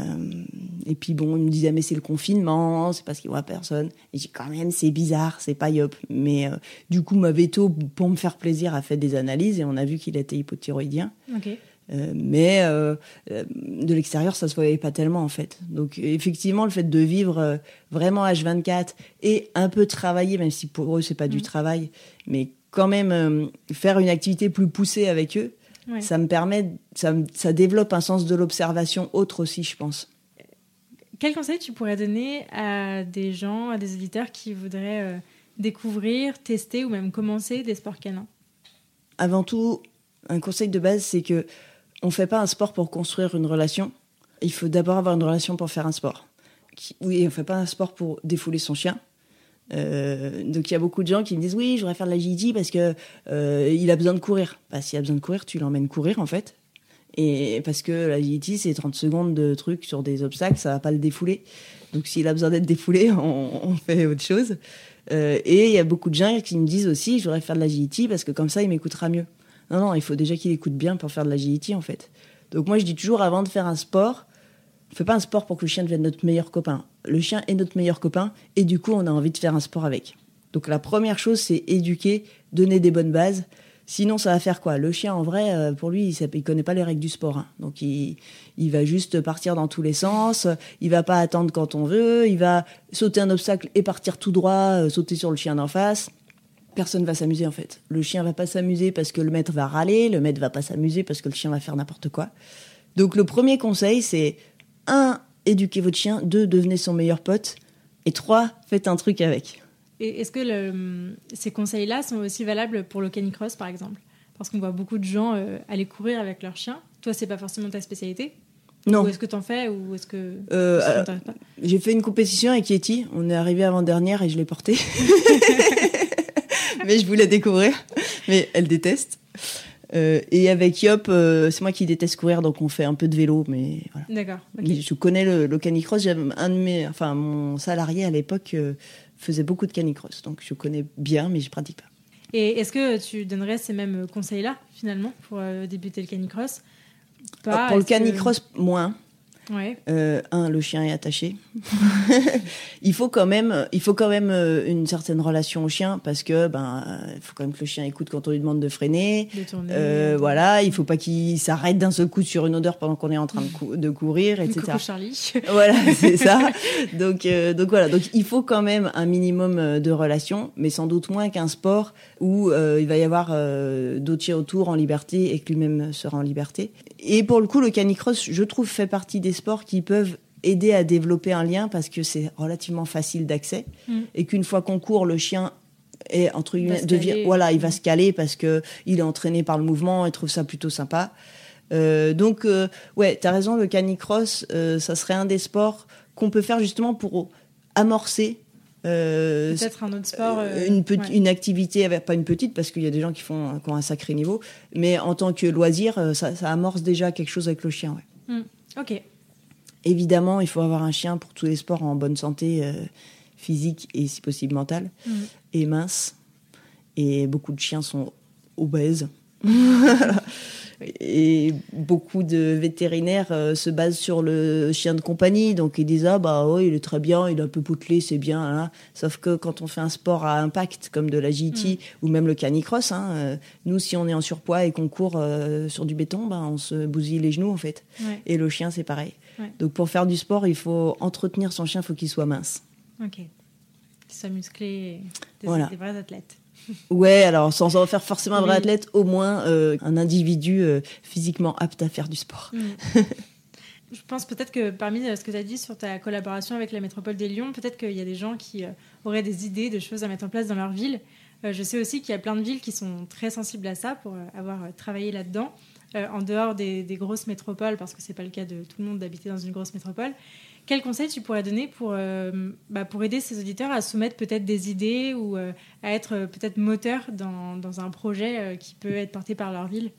Euh, et puis bon, il me disait mais c'est le confinement, c'est parce qu'il voit personne. Et j'ai quand même c'est bizarre, c'est pas yop. Mais euh, du coup, ma veto pour me faire plaisir a fait des analyses et on a vu qu'il était hypothyroïdien. Euh, mais de l'extérieur, ça se voyait pas tellement en fait. Donc effectivement, le fait de vivre vraiment H24 et un peu travailler, même si pour eux c'est pas du mm. travail, mais quand même faire une activité plus poussée avec eux, ça me permet, ça, ça développe un sens de l'observation autre aussi, je pense. Quel conseil tu pourrais donner à des gens, à des éditeurs qui voudraient euh, découvrir, tester ou même commencer des sports canins? Avant tout, un conseil de base, c'est que on fait pas un sport pour construire une relation. Il faut d'abord avoir une relation pour faire un sport. Oui, on fait pas un sport pour défouler son chien. Euh, donc il y a beaucoup de gens qui me disent oui, je voudrais faire de l'agility parce que euh, il a besoin de courir. Bah, s'il a besoin de courir, tu l'emmènes courir en fait. Et parce que l'agility, c'est 30 secondes de trucs sur des obstacles, ça va pas le défouler. Donc s'il a besoin d'être défoulé, on, fait autre chose. Euh, et il y a beaucoup de gens qui me disent aussi, je voudrais faire de l'agility parce que comme ça, il m'écoutera mieux. Non, non, il faut déjà qu'il écoute bien pour faire de l'agility en fait. Donc moi, je dis toujours avant de faire un sport, on fait pas un sport pour que le chien devienne notre meilleur copain. Le chien est notre meilleur copain et du coup, on a envie de faire un sport avec. Donc la première chose, c'est éduquer, donner des bonnes bases. Sinon, ça va faire quoi? Le chien, en vrai, euh, pour lui, il ne connaît pas les règles du sport. Hein. Donc, il, il, va juste partir dans tous les sens. Il va pas attendre quand on veut. Il va sauter un obstacle et partir tout droit, euh, sauter sur le chien d'en face. Personne va s'amuser en fait. Le chien va pas s'amuser parce que le maître va râler. Le maître va pas s'amuser parce que le chien va faire n'importe quoi. Donc, le premier conseil, c'est un, éduquez votre chien. Deux, devenez son meilleur pote. Et trois, faites un truc avec. Et est-ce que le, ces conseils-là sont aussi valables pour le canicross, par exemple? Parce qu'on voit beaucoup de gens euh, aller courir avec leur chien. Toi, c'est pas forcément ta spécialité? Non. Ou est-ce que tu en fais ou est-ce que euh, J'ai fait une compétition avec Yeti. On est arrivé avant dernière et je l'ai portée. mais je voulais découvrir. Mais elle déteste. Euh, et avec Yop, euh, c'est moi qui déteste courir, donc on fait un peu de vélo, mais voilà. D'accord. Je connais le, le canicross. Un de mes, enfin mon salarié à l'époque euh, faisait beaucoup de canicross, donc je connais bien, mais je pratique pas. Et est-ce que tu donnerais ces mêmes conseils-là finalement pour euh, débuter le canicross? Pas, Pour le canicross, que... moins. Ouais. Euh, un, le chien est attaché. il faut quand même, il faut quand même euh, une certaine relation au chien parce que ben, il faut quand même que le chien écoute quand on lui demande de freiner. De tourner, euh, voilà, il faut pas qu'il s'arrête d'un seul coup sur une odeur pendant qu'on est en train de, cou de courir, etc. Coucou Charlie. voilà, c'est ça. Donc, euh, donc voilà, donc il faut quand même un minimum de relation, mais sans doute moins qu'un sport où il va y avoir d'autres chiens autour en liberté et que lui-même sera en liberté. Et pour le coup, le canicross, je trouve, fait partie des sports qui peuvent aider à développer un lien parce que c'est relativement facile d'accès mm. et qu'une fois qu'on court, le chien est entre guillemets devient voilà, il va se caler parce que il est entraîné par le mouvement et trouve ça plutôt sympa. Euh, donc euh, ouais, tu as raison, le canicross, euh, ça serait un des sports qu'on peut faire justement pour amorcer euh, Peut-être un autre sport. Euh, une, ouais. une activité, pas une petite, parce qu'il y a des gens qui font qui ont un sacré niveau, mais en tant que loisir, ça, ça amorce déjà quelque chose avec le chien. Ouais. Mm. Ok. Évidemment, il faut avoir un chien pour tous les sports en bonne santé euh, physique et si possible mentale, mm. et mince. Et beaucoup de chiens sont obèses. et beaucoup de vétérinaires euh, se basent sur le chien de compagnie, donc ils disent ah bah oui il est très bien, il est un peu poutelé, c'est bien. Hein. Sauf que quand on fait un sport à impact comme de l'agility mm. ou même le canicross, hein, euh, nous si on est en surpoids et qu'on court euh, sur du béton, bah, on se bousille les genoux en fait. Ouais. Et le chien c'est pareil. Ouais. Donc pour faire du sport, il faut entretenir son chien, il faut qu'il soit mince. Ok. Qu'il soit musclé, des, Voilà. des vrais athlètes. Ouais, alors sans en faire forcément un vrai athlète, au moins euh, un individu euh, physiquement apte à faire du sport. Mm. Je pense peut-être que parmi euh, ce que tu as dit sur ta collaboration avec la métropole des Lyon, peut-être qu'il y a des gens qui euh, auraient des idées de choses à mettre en place dans leur ville. Je sais aussi qu'il y a plein de villes qui sont très sensibles à ça pour avoir travaillé là-dedans, euh, en dehors des, grosses métropoles, parce que c'est pas le cas de tout le monde d'habiter dans une grosse métropole. Quel conseil tu pourrais donner pour, euh, bah, aider ces auditeurs à soumettre peut-être des idées ou euh, à être peut-être moteur dans, un projet qui peut être porté par leur ville?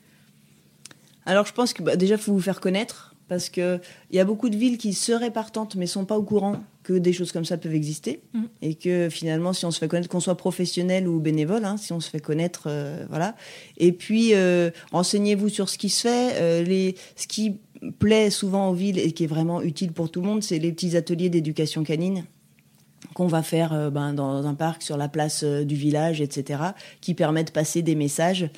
Alors je pense que bah, déjà, il faut vous faire connaître parce qu'il y a beaucoup de villes qui seraient partantes mais sont pas au courant que des choses comme ça peuvent exister. Mmh. et que finalement si on se fait connaître qu'on soit professionnel ou bénévole hein, si on se fait connaître euh, voilà. Et puis euh, renseignez-vous sur ce qui se fait. Euh, les ce qui plaît souvent aux villes et qui est vraiment utile pour tout le monde c'est les petits ateliers d'éducation canine qu'on va faire euh, ben, dans un parc sur la place du village etc qui permettent de passer des messages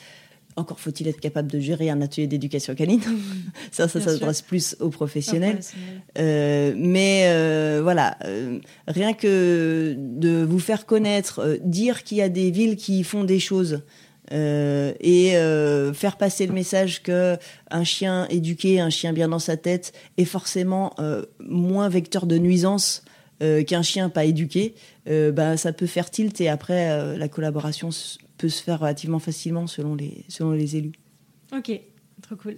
encore faut-il être capable de gérer un atelier d'éducation canine. Ça, ça s'adresse plus aux professionnels. Euh, mais euh, voilà, euh, rien que de vous faire connaître, dire qu'il y a des villes qui font des choses. Et faire passer le message que un chien éduqué, un chien bien dans sa tête, est forcément moins vecteur de nuisance qu'un chien pas éduqué, bah, ça peut faire tilt et après la collaboration peut se faire relativement facilement selon les, selon les élus. Ok, trop cool.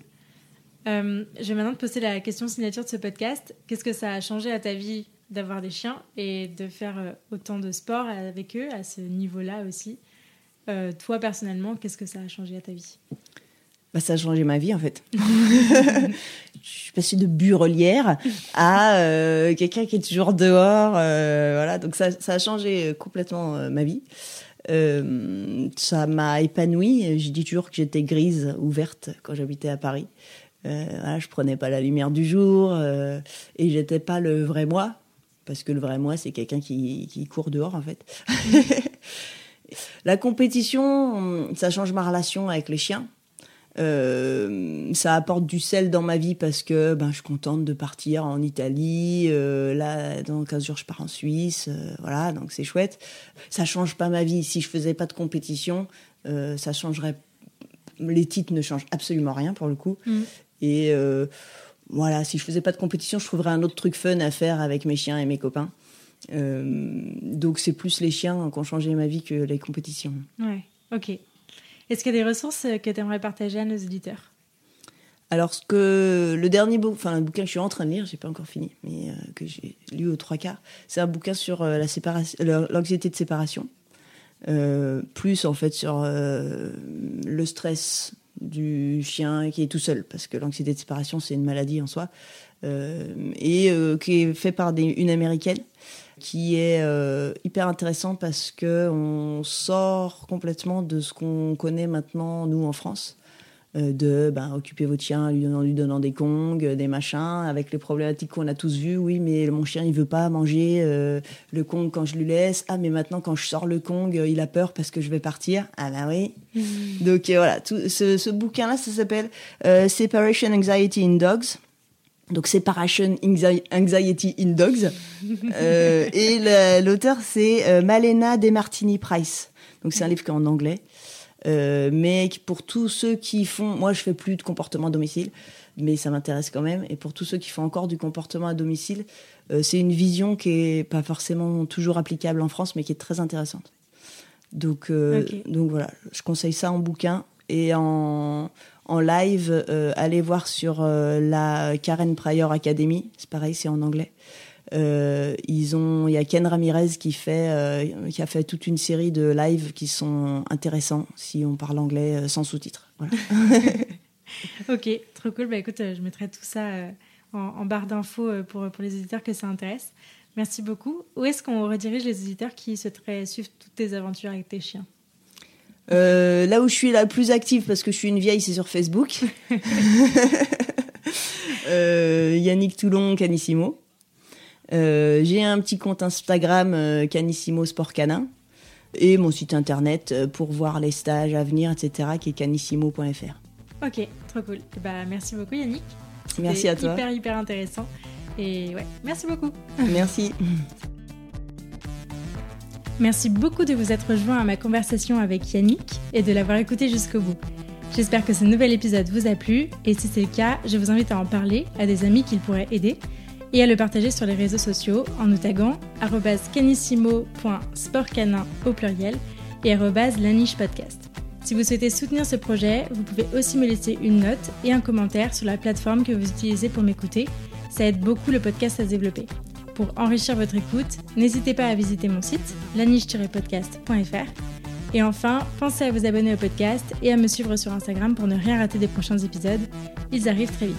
Euh, je vais maintenant te poser la question signature de ce podcast. Qu'est-ce que ça a changé à ta vie d'avoir des chiens et de faire euh, autant de sport avec eux à ce niveau-là aussi? Euh, Toi, personnellement, qu'est-ce que ça a changé à ta vie? Bah, ça a changé ma vie en fait. je suis passée de burelière à quelqu'un qui est toujours dehors. voilà, donc ça, ça, a changé complètement ma vie. Ça m'a épanouie. Je dis toujours que j'étais grise ou verte quand j'habitais à Paris. Euh, je prenais pas la lumière du jour euh, et j'étais pas le vrai moi parce que le vrai moi c'est quelqu'un qui, qui, court dehors en fait. la compétition, ça change ma relation avec les chiens. Euh, ça apporte du sel dans ma vie parce que ben, je suis contente de partir en Italie. Euh, là, dans 15 jours, je pars en Suisse. Euh, voilà, donc c'est chouette. Ça change pas ma vie. Si je faisais pas de compétition, ça changerait. Les titres ne changent absolument rien pour le coup. Mm. Et voilà, si je faisais pas de compétition, je trouverais un autre truc fun à faire avec mes chiens et mes copains. Donc c'est plus les chiens qui ont changé ma vie que les compétitions. Ouais, ok. Est-ce qu'il y a des ressources que tu aimerais partager à nos auditeurs? Alors, ce que le dernier bouquin, enfin, le bouquin que je suis en train de lire, j'ai pas encore fini, mais euh, que j'ai lu aux trois quarts, c'est un bouquin sur séparation, l'anxiété de séparation, plus en fait sur le stress du chien qui est tout seul, parce que l'anxiété de séparation, c'est une maladie en soi, euh, et euh, qui est fait par une américaine, qui est euh, hyper intéressant parce que on sort complètement de ce qu'on connaît maintenant nous en France. Euh, de ben, occuper votre chien lui donnant, lui donnant des kongs, euh, des machins, avec les problématiques qu'on a tous vues. Oui, mais mon chien, il veut pas manger le kong quand je lui laisse. Ah, mais maintenant, quand je sors le kong, il a peur parce que je vais partir. Ah bah oui. Mmh. Donc voilà, tout, ce, bouquin-là, ça s'appelle Separation Anxiety in Dogs. Donc Separation Anxiety in Dogs. et l'auteur, c'est Malena Demartini Price. Donc c'est un livre qui est en anglais. Euh, mais pour tous ceux qui font, moi je fais plus de comportement à domicile, mais ça m'intéresse quand même. Et pour tous ceux qui font encore du comportement à domicile, euh, c'est une vision qui est pas forcément toujours applicable en France, mais qui est très intéressante. Donc, euh, donc voilà, je conseille ça en bouquin et en, en live, allez voir sur la Karen Pryor Academy. C'est pareil, c'est en anglais. Euh, ils ont, il y a Ken Ramirez qui fait, euh, qui a fait toute une série de lives qui sont intéressants si on parle anglais euh, sans sous-titres. Voilà. ok, trop cool. Bah écoute, je mettrai tout ça en, barre d'infos pour, pour les auditeurs que ça intéresse. Merci beaucoup. Où est-ce qu'on redirige les auditeurs qui souhaiteraient suivre toutes tes aventures avec tes chiens? Là où je suis la plus active, parce que je suis une vieille, c'est sur Facebook. Yannick Toulon, Canissimo. Euh, j'ai un petit compte Instagram euh, Canissimo Sport Canin et mon site internet euh, pour voir les stages à venir, etc., qui est canissimo.fr. Ok, trop cool. Bah, merci beaucoup Yannick. Merci à toi. Hyper, hyper intéressant. Et ouais, merci beaucoup. Merci. Merci beaucoup de vous être rejoint à ma conversation avec Yannick et de l'avoir écouté jusqu'au bout. J'espère que ce nouvel épisode vous a plu et si c'est le cas, je vous invite à en parler à des amis qu'il pourrait aider et à le partager sur les réseaux sociaux en nous taguant canissimo.sportcanin au pluriel et podcast. Si vous souhaitez soutenir ce projet, vous pouvez aussi me laisser une note et un commentaire sur la plateforme que vous utilisez pour m'écouter. Ça aide beaucoup le podcast à se développer. Pour enrichir votre écoute, n'hésitez pas à visiter mon site laniche-podcast.fr. Et enfin, pensez à vous abonner au podcast et à me suivre sur Instagram pour ne rien rater des prochains épisodes. Ils arrivent très vite.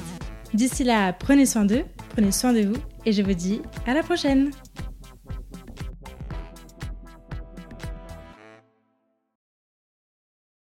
D'ici là, prenez soin d'eux, prenez soin de vous et je vous dis à la prochaine